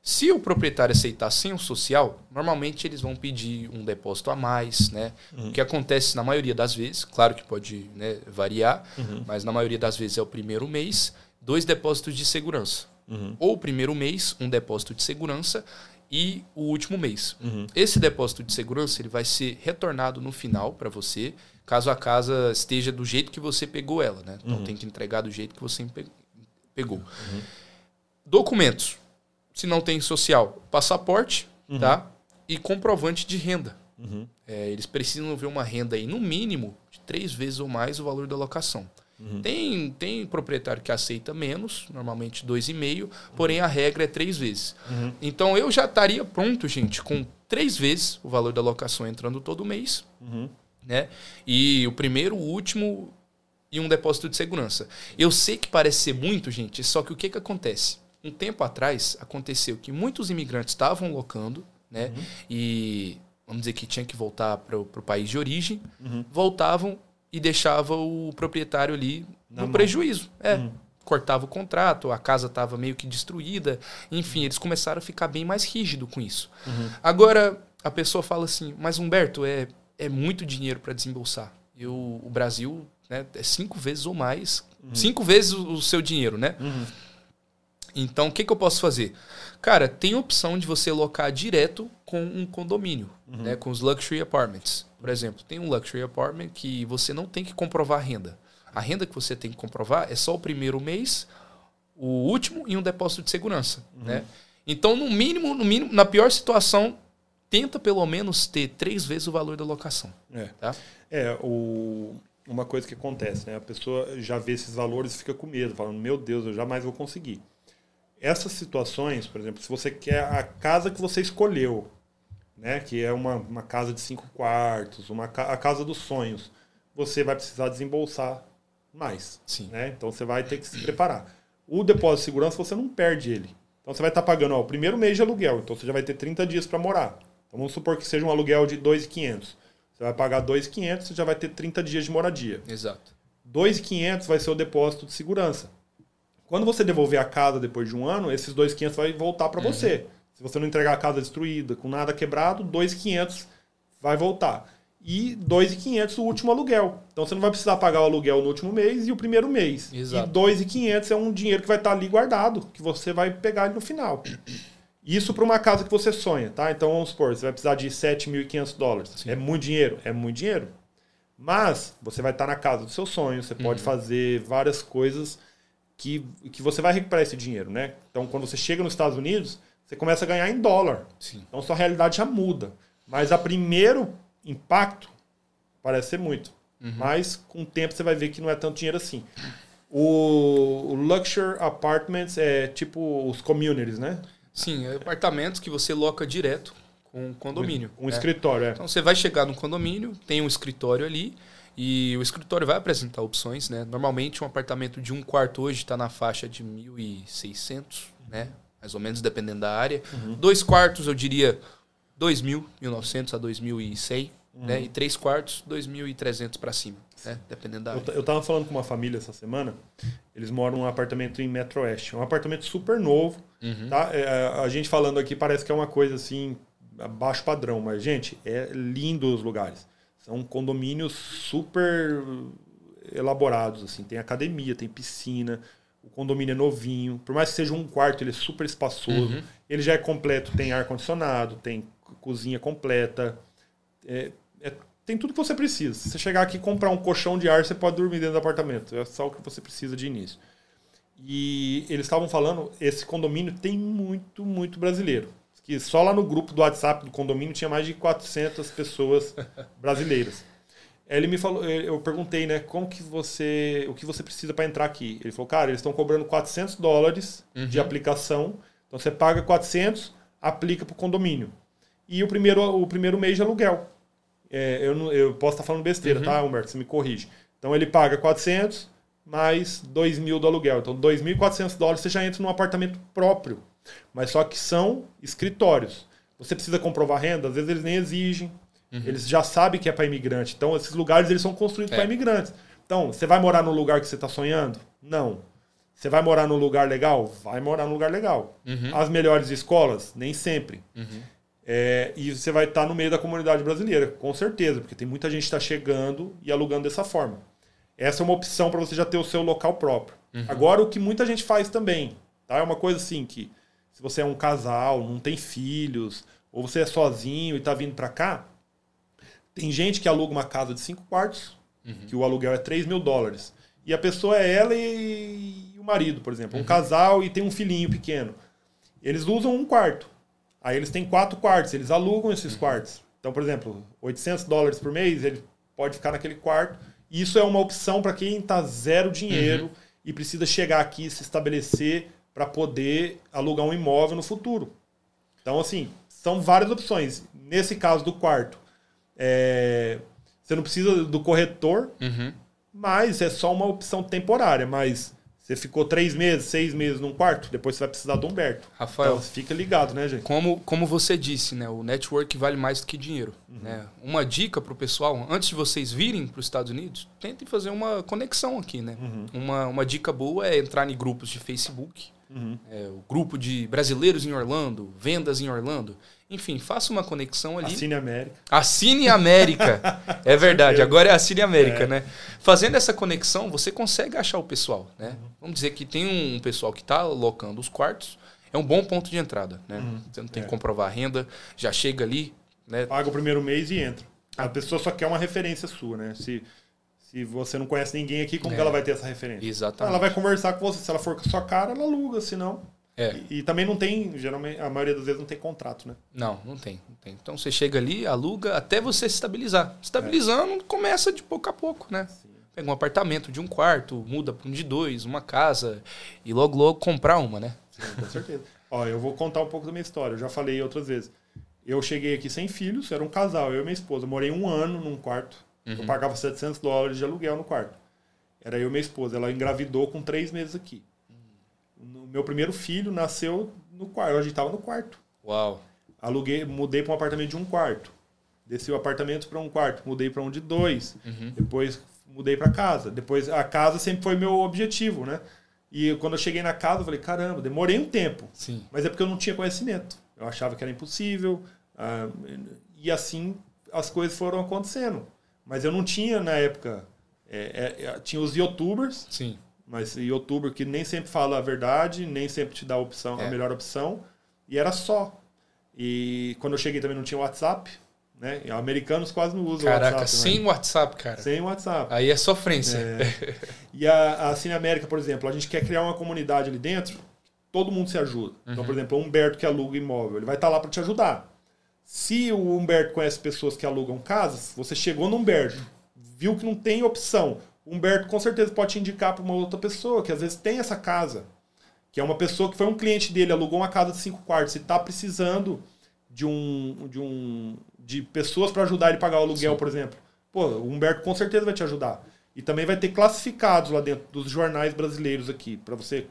Speaker 2: Se o proprietário aceitar sem o social, normalmente eles vão pedir um depósito a mais, né? O que acontece na maioria das vezes, claro que pode né, variar, mas na maioria das vezes é o primeiro mês, dois depósitos de segurança. Ou o primeiro mês, um depósito de segurança e o último mês. Esse depósito de segurança ele vai ser retornado no final para você, caso a casa esteja do jeito que você pegou ela, né? Então tem que entregar do jeito que você pe- pegou. Documentos. Se não tem social, passaporte, tá? E comprovante de renda. É, eles precisam ver uma renda aí, no mínimo, de três vezes ou mais o valor da locação. Tem, tem proprietário que aceita menos, normalmente dois e meio, porém a regra é três vezes. Então eu já estaria pronto, gente, com três vezes o valor da locação entrando todo mês, né? E o primeiro, o último e um depósito de segurança. Eu sei que parece ser muito, gente, só que o que, que acontece? Um tempo atrás aconteceu que muitos imigrantes estavam locando, né? E vamos dizer que tinha que voltar para o país de origem, voltavam e deixava o proprietário ali
Speaker 1: Na
Speaker 2: no
Speaker 1: mão.
Speaker 2: prejuízo. É. Cortava o contrato, a casa estava meio que destruída. Enfim, eles começaram a ficar bem mais rígido com isso. Agora, a pessoa fala assim, mas Humberto, é, é muito dinheiro para desembolsar. Eu, o Brasil né, é cinco vezes ou mais. Cinco vezes o, o seu dinheiro, né? Então, o que, que eu posso fazer? Cara, tem a opção de você locar direto com um condomínio, né, com os luxury apartments. Por exemplo, tem um luxury apartment que você não tem que comprovar a renda. A renda que você tem que comprovar é só o primeiro mês, o último e um depósito de segurança, né? Então, no mínimo, no mínimo, na pior situação, tenta pelo menos ter três vezes o valor da locação,
Speaker 1: É.
Speaker 2: tá?
Speaker 1: É, o, uma coisa que acontece, né? A pessoa já vê esses valores e fica com medo, falando, meu Deus, eu jamais vou conseguir. Essas situações, por exemplo, se você quer a casa que você escolheu, né? Que é uma, uma casa de cinco quartos, uma, a casa dos sonhos, você vai precisar desembolsar mais.
Speaker 2: Sim.
Speaker 1: Né? Então você vai ter que se preparar. O depósito de segurança você não perde ele. Então você vai estar pagando ó, o primeiro mês de aluguel, então você já vai ter 30 dias para morar. Então vamos supor que seja um aluguel de 2.500. Você vai pagar 2.500, você já vai ter 30 dias de moradia.
Speaker 2: Exato.
Speaker 1: 2.500 vai ser o depósito de segurança. Quando você devolver a casa depois de um ano, esses 2.500 vai voltar para você. Se você não entregar a casa destruída, com nada quebrado, 2.500 vai voltar. e 2.500 o último aluguel. Então você não vai precisar pagar o aluguel no último mês e o primeiro mês.
Speaker 2: Exato.
Speaker 1: E 2.500 é um dinheiro que vai estar ali guardado, que você vai pegar no final. Isso para uma casa que você sonha, tá? Então vamos supor, você vai precisar de 7.500 dólares.
Speaker 2: Sim.
Speaker 1: É muito dinheiro? É muito dinheiro. Mas você vai estar na casa do seu sonho, você pode fazer várias coisas que, que você vai recuperar esse dinheiro, né? Então quando você chega nos Estados Unidos, você começa a ganhar em dólar.
Speaker 2: Sim.
Speaker 1: Então sua realidade já muda. Mas a primeiro impacto parece ser muito. Mas com o tempo você vai ver que não é tanto dinheiro assim. O, o Luxury Apartments é tipo os communities, né?
Speaker 2: Sim, é apartamentos que você loca direto com condomínio.
Speaker 1: Um
Speaker 2: né?
Speaker 1: escritório, é.
Speaker 2: Então você vai chegar no condomínio, tem um escritório ali e o escritório vai apresentar opções, né? Normalmente um apartamento de um quarto hoje está na faixa de 1.600, né? Mais ou menos, dependendo da área.
Speaker 1: Uhum.
Speaker 2: Dois quartos, eu diria 2.000, 1.900 a 2.100,
Speaker 1: Uhum.
Speaker 2: né? E três quartos, 2.300 para cima, né? Dependendo da
Speaker 1: Eu,
Speaker 2: área.
Speaker 1: eu tava falando com uma família essa semana. Eles moram num apartamento em Metro Oeste. É um apartamento super novo.
Speaker 2: Uhum.
Speaker 1: Tá? É, a gente falando aqui parece que é uma coisa assim, baixo padrão. Mas, gente, é lindo os lugares. São condomínios super elaborados. assim Tem academia, tem piscina. O condomínio é novinho. Por mais que seja um quarto, ele é super espaçoso.
Speaker 2: Uhum.
Speaker 1: Ele já é completo. Tem ar-condicionado, tem co- cozinha completa. É- é- tem tudo que você precisa. Se você chegar aqui e comprar um colchão de ar, você pode dormir dentro do apartamento. É só o que você precisa de início. E eles estavam falando, esse condomínio tem muito, muito brasileiro. Que só lá no grupo do WhatsApp do condomínio tinha mais de 400 pessoas brasileiras. Ele me falou, eu perguntei, né, como que você, o que você precisa para entrar aqui? Ele falou, cara, eles estão cobrando 400 dólares de aplicação. Então você paga 400, aplica para o condomínio. E o primeiro, o primeiro mês de aluguel. É, eu, não- eu posso estar falando besteira, tá, Humberto? Você me corrige. Então ele paga 400 mais 2 mil do aluguel. Então 2.400 dólares você já entra num apartamento próprio. Mas só que são escritórios. Você precisa comprovar renda, às vezes eles nem exigem. Eles já sabem que é para imigrante. Então esses lugares eles são construídos
Speaker 2: É.
Speaker 1: para imigrantes. Então, você vai morar no lugar que você está sonhando? Não. Você vai morar num lugar legal? Vai morar num lugar legal.
Speaker 2: Uhum.
Speaker 1: As melhores escolas? Nem sempre. É, e você vai estar no meio da comunidade brasileira, com certeza, porque tem muita gente que está chegando e alugando dessa forma. Essa é uma opção para você já ter o seu local próprio. Agora, o que muita gente faz também, tá? É uma coisa assim que, se você é um casal, não tem filhos, ou você é sozinho e está vindo para cá, tem gente que aluga uma casa de cinco quartos, que o aluguel é 3 mil dólares. E a pessoa é ela e, o marido, por exemplo. Um casal e tem um filhinho pequeno. Eles usam um quarto. Aí eles têm quatro quartos, eles alugam esses quartos. Então, por exemplo, 800 dólares por mês, ele pode ficar naquele quarto. Isso é uma opção para quem está zero dinheiro e precisa chegar aqui, se estabelecer para poder alugar um imóvel no futuro. Então, assim, são várias opções. Nesse caso do quarto, é, você não precisa do corretor,
Speaker 2: Uhum.
Speaker 1: mas é só uma opção temporária. Mas você ficou três meses, seis meses num quarto, depois você vai precisar do Humberto.
Speaker 2: Rafael,
Speaker 1: Então, fica ligado, né, gente?
Speaker 2: Como, como você disse, né, o network vale mais do que dinheiro. Né? Uma dica para o pessoal, antes de vocês virem para os Estados Unidos, tentem fazer uma conexão aqui. Né? Uma, uma dica boa é entrar em grupos de Facebook, é, o grupo de brasileiros em Orlando, vendas em Orlando. Enfim, faça uma conexão ali.
Speaker 1: Assine América.
Speaker 2: Assine América. É verdade, agora é Assine América, né? Fazendo essa conexão, você consegue achar o pessoal, né? Vamos dizer que tem um pessoal que está locando os quartos, é um bom ponto de entrada, né? Você não tem
Speaker 1: É.
Speaker 2: que comprovar a renda, já chega ali, né?
Speaker 1: Paga o primeiro mês e entra. A pessoa só quer uma referência sua, né? Se, se você não conhece ninguém aqui, como
Speaker 2: É.
Speaker 1: que ela vai ter essa referência?
Speaker 2: Exatamente.
Speaker 1: Ela vai conversar com você. Se ela for com a sua cara, ela aluga, senão.
Speaker 2: É.
Speaker 1: E, e também não tem, geralmente, a maioria das vezes não tem contrato, né?
Speaker 2: Não, não tem, não tem. Então você chega ali, aluga até você se estabilizar. Estabilizando, começa de pouco a pouco, né? Pega um apartamento de um quarto, muda para um de dois, uma casa e logo logo comprar uma, né?
Speaker 1: Sim, com certeza. Ó, eu vou contar um pouco da minha história. Eu já falei outras vezes. Eu cheguei aqui sem filhos, era um casal, eu e minha esposa. Morei um ano num quarto. Eu pagava 700 dólares de aluguel no quarto. Era eu e minha esposa. Ela engravidou com três meses aqui. O meu primeiro filho nasceu no quarto. A gente estava no quarto.
Speaker 2: Uau.
Speaker 1: Aluguei, mudei para um apartamento de um quarto. Desci o apartamento para um quarto, mudei para um de dois. Depois mudei para casa. Depois a casa sempre foi meu objetivo, né? E quando eu cheguei na casa, eu falei, caramba, demorei um tempo.
Speaker 2: Sim.
Speaker 1: Mas é porque eu não tinha conhecimento. Eu achava que era impossível. ah, e assim, as coisas foram acontecendo. Mas eu não tinha na época. é, é, é, tinha os youtubers,
Speaker 2: Sim.
Speaker 1: mas youtuber que nem sempre fala a verdade, nem sempre te dá a opção, a
Speaker 2: É.
Speaker 1: melhor opção. E era só. E quando eu cheguei também não tinha WhatsApp, né? E americanos quase não usam
Speaker 2: Caraca,
Speaker 1: WhatsApp. né?
Speaker 2: sem WhatsApp, cara.
Speaker 1: Sem WhatsApp.
Speaker 2: Aí é sofrência.
Speaker 1: É. E a, a Cine América, por exemplo, a gente quer criar uma comunidade ali dentro, todo mundo se ajuda. Então,
Speaker 2: Uhum.
Speaker 1: por exemplo, o Humberto que aluga imóvel, ele vai estar lá para te ajudar. Se o Humberto conhece pessoas que alugam casas, você chegou no Humberto, viu que não tem opção. O Humberto com certeza pode te indicar para uma outra pessoa que às vezes tem essa casa. Que é uma pessoa que foi um cliente dele, alugou uma casa de cinco quartos e está precisando de um. de um. de pessoas para ajudar ele a pagar o aluguel,
Speaker 2: Sim.
Speaker 1: por exemplo. Pô, o Humberto com certeza vai te ajudar. E também vai ter classificados lá dentro dos jornais brasileiros aqui, para você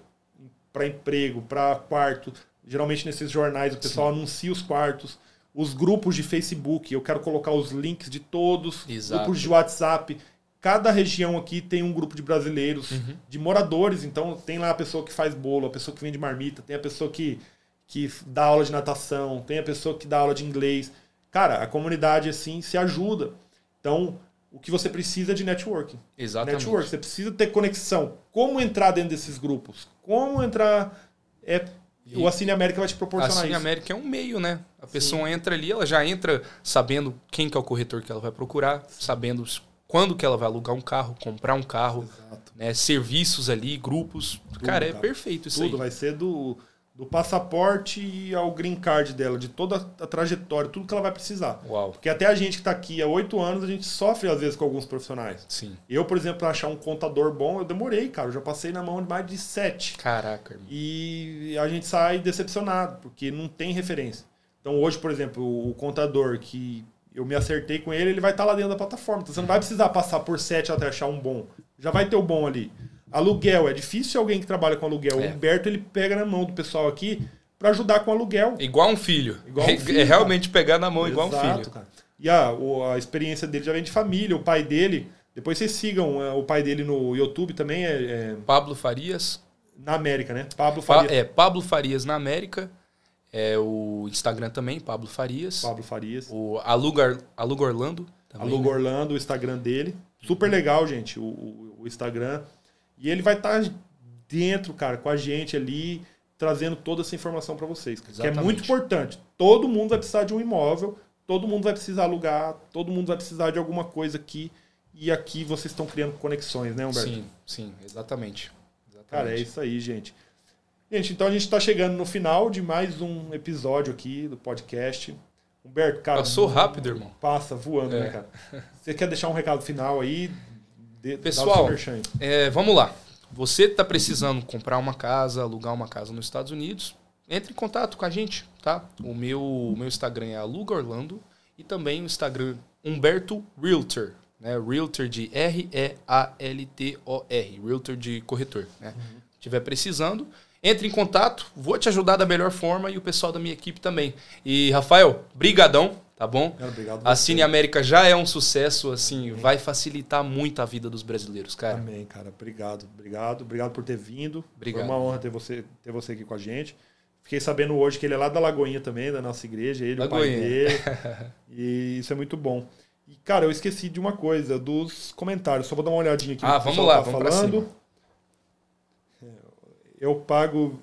Speaker 1: para emprego, para quarto. Geralmente nesses jornais o pessoal anuncia os quartos, os grupos de Facebook, eu quero colocar os links de todos,
Speaker 2: Exato.
Speaker 1: grupos de WhatsApp. Cada região aqui tem um grupo de brasileiros,
Speaker 2: Uhum.
Speaker 1: de moradores, então tem lá a pessoa que faz bolo, a pessoa que vende marmita, tem a pessoa que, que dá aula de natação, tem a pessoa que dá aula de inglês. Cara, a comunidade assim se ajuda. Então, o que você precisa é de networking.
Speaker 2: Exatamente.
Speaker 1: Network, você precisa ter conexão. Como entrar dentro desses grupos? Como entrar. É,
Speaker 2: E-
Speaker 1: o Assine América vai te proporcionar isso.
Speaker 2: América é um meio, né? A pessoa entra ali, ela já entra sabendo quem que é o corretor que ela vai procurar, sabendo quando que ela vai alugar um carro, comprar um carro, né? Serviços ali, grupos. cara, é
Speaker 1: cara.
Speaker 2: perfeito isso
Speaker 1: Tudo
Speaker 2: aí.
Speaker 1: vai ser do, do passaporte ao green card dela, de toda a trajetória, tudo que ela vai precisar.
Speaker 2: Uau.
Speaker 1: Porque até a gente que está aqui há oito anos, a gente sofre às vezes com alguns profissionais.
Speaker 2: Sim.
Speaker 1: Eu, por exemplo, para achar um contador bom, eu demorei, cara. Eu já passei na mão de mais de sete.
Speaker 2: Caraca, irmão.
Speaker 1: e a gente sai decepcionado, porque não tem referência. Então hoje, por exemplo, o contador que eu me acertei com ele, ele vai estar lá dentro da plataforma. Então você não vai precisar passar por sete até achar um bom. Já vai ter o bom ali. Aluguel, é difícil alguém que trabalha com aluguel.
Speaker 2: É.
Speaker 1: O Humberto, ele pega na mão do pessoal aqui para ajudar com aluguel.
Speaker 2: Igual um filho.
Speaker 1: Igual um
Speaker 2: É-
Speaker 1: filho,
Speaker 2: é realmente pegar na mão igual um
Speaker 1: Exato,
Speaker 2: filho.
Speaker 1: cara. E a, o- a experiência dele já vem de família. O pai dele, depois vocês sigam é, o pai dele no YouTube também, é, é
Speaker 2: Pablo Farias.
Speaker 1: na América, né? Pablo
Speaker 2: Pa-
Speaker 1: Farias.
Speaker 2: é, Pablo Farias na América. É o Instagram também, Pablo Farias.
Speaker 1: Pablo Farias.
Speaker 2: O Aluga, Aluga Orlando. Também,
Speaker 1: Aluga
Speaker 2: né?
Speaker 1: Orlando, o Instagram dele. Super legal, gente, o, o- o Instagram. E ele vai estar dentro, cara, com a gente ali, trazendo toda essa informação para vocês. Que é muito importante. Todo mundo vai precisar de um imóvel, todo mundo vai precisar alugar, todo mundo vai precisar de alguma coisa aqui. E aqui vocês estão criando conexões, né, Humberto?
Speaker 2: Sim, sim, exatamente. exatamente.
Speaker 1: Cara, é isso aí, gente. Gente, então a gente está chegando no final de mais um episódio aqui do podcast. Humberto, cara.
Speaker 2: Passou rápido, irmão.
Speaker 1: Passa voando,
Speaker 2: É.
Speaker 1: né, cara? Você quer deixar um recado final aí? De,
Speaker 2: Pessoal. É, vamos lá. Você está precisando comprar uma casa, alugar uma casa nos Estados Unidos, entre em contato com a gente, tá? O meu, o meu Instagram é Aluga Orlando e também o Instagram Humberto Realtor, né? Realtor de R-E-A-L-T-O-R, Realtor de corretor, né? Tiver precisando, entre em contato, vou te ajudar da melhor forma e o pessoal da minha equipe também. E Rafael, brigadão, tá bom?
Speaker 1: Cara, obrigado.
Speaker 2: A. Cine América já é um sucesso, assim, vai facilitar muito a vida dos brasileiros, cara.
Speaker 1: Amém, cara. Obrigado, obrigado. Obrigado por ter vindo.
Speaker 2: Obrigado.
Speaker 1: Foi uma honra ter você, ter você aqui com a gente. Fiquei sabendo hoje que ele é lá da Lagoinha também, da nossa igreja, ele, o pai
Speaker 2: Lagoinha.
Speaker 1: dele. E isso é muito bom. E, cara, eu esqueci de uma coisa, dos comentários. Só vou dar uma olhadinha aqui.
Speaker 2: Ah,
Speaker 1: que o
Speaker 2: vamos lá,
Speaker 1: tá
Speaker 2: vamos
Speaker 1: falando. É, Eu pago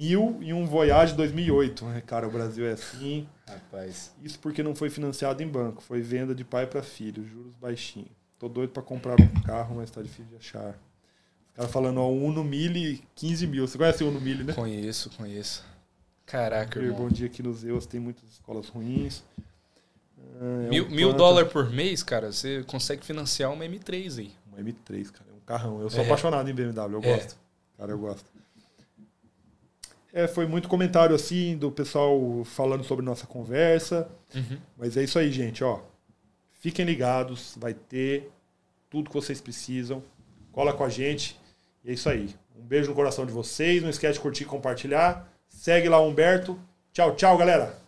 Speaker 1: mil em um Voyage 2008. É, Cara, o Brasil é assim.
Speaker 2: Rapaz.
Speaker 1: Isso porque não foi financiado em banco, foi venda de pai para filho, juros baixinhos. Tô doido para comprar um carro, mas tá difícil de achar. Os caras falando, ó, Uno Mille, 15 mil. Você conhece o Uno Mille, né?
Speaker 2: Conheço, conheço. Caraca,
Speaker 1: Bom
Speaker 2: irmão.
Speaker 1: dia aqui nos Zeus, tem muitas escolas ruins. Ah, é
Speaker 2: Mil,
Speaker 1: um
Speaker 2: mil dólares por mês, cara, você consegue financiar uma M3 aí.
Speaker 1: Um M3, cara, é um carrão. Eu sou
Speaker 2: É.
Speaker 1: apaixonado em BMW, eu
Speaker 2: É.
Speaker 1: gosto. Cara, eu gosto. É, foi muito comentário assim do pessoal falando sobre nossa conversa. Mas é isso aí, gente, ó. Fiquem ligados, vai ter tudo que vocês precisam. Cola com a gente. E é isso aí. Um beijo no coração de vocês. Não esquece de curtir e compartilhar. Segue lá o Humberto. Tchau, tchau, galera.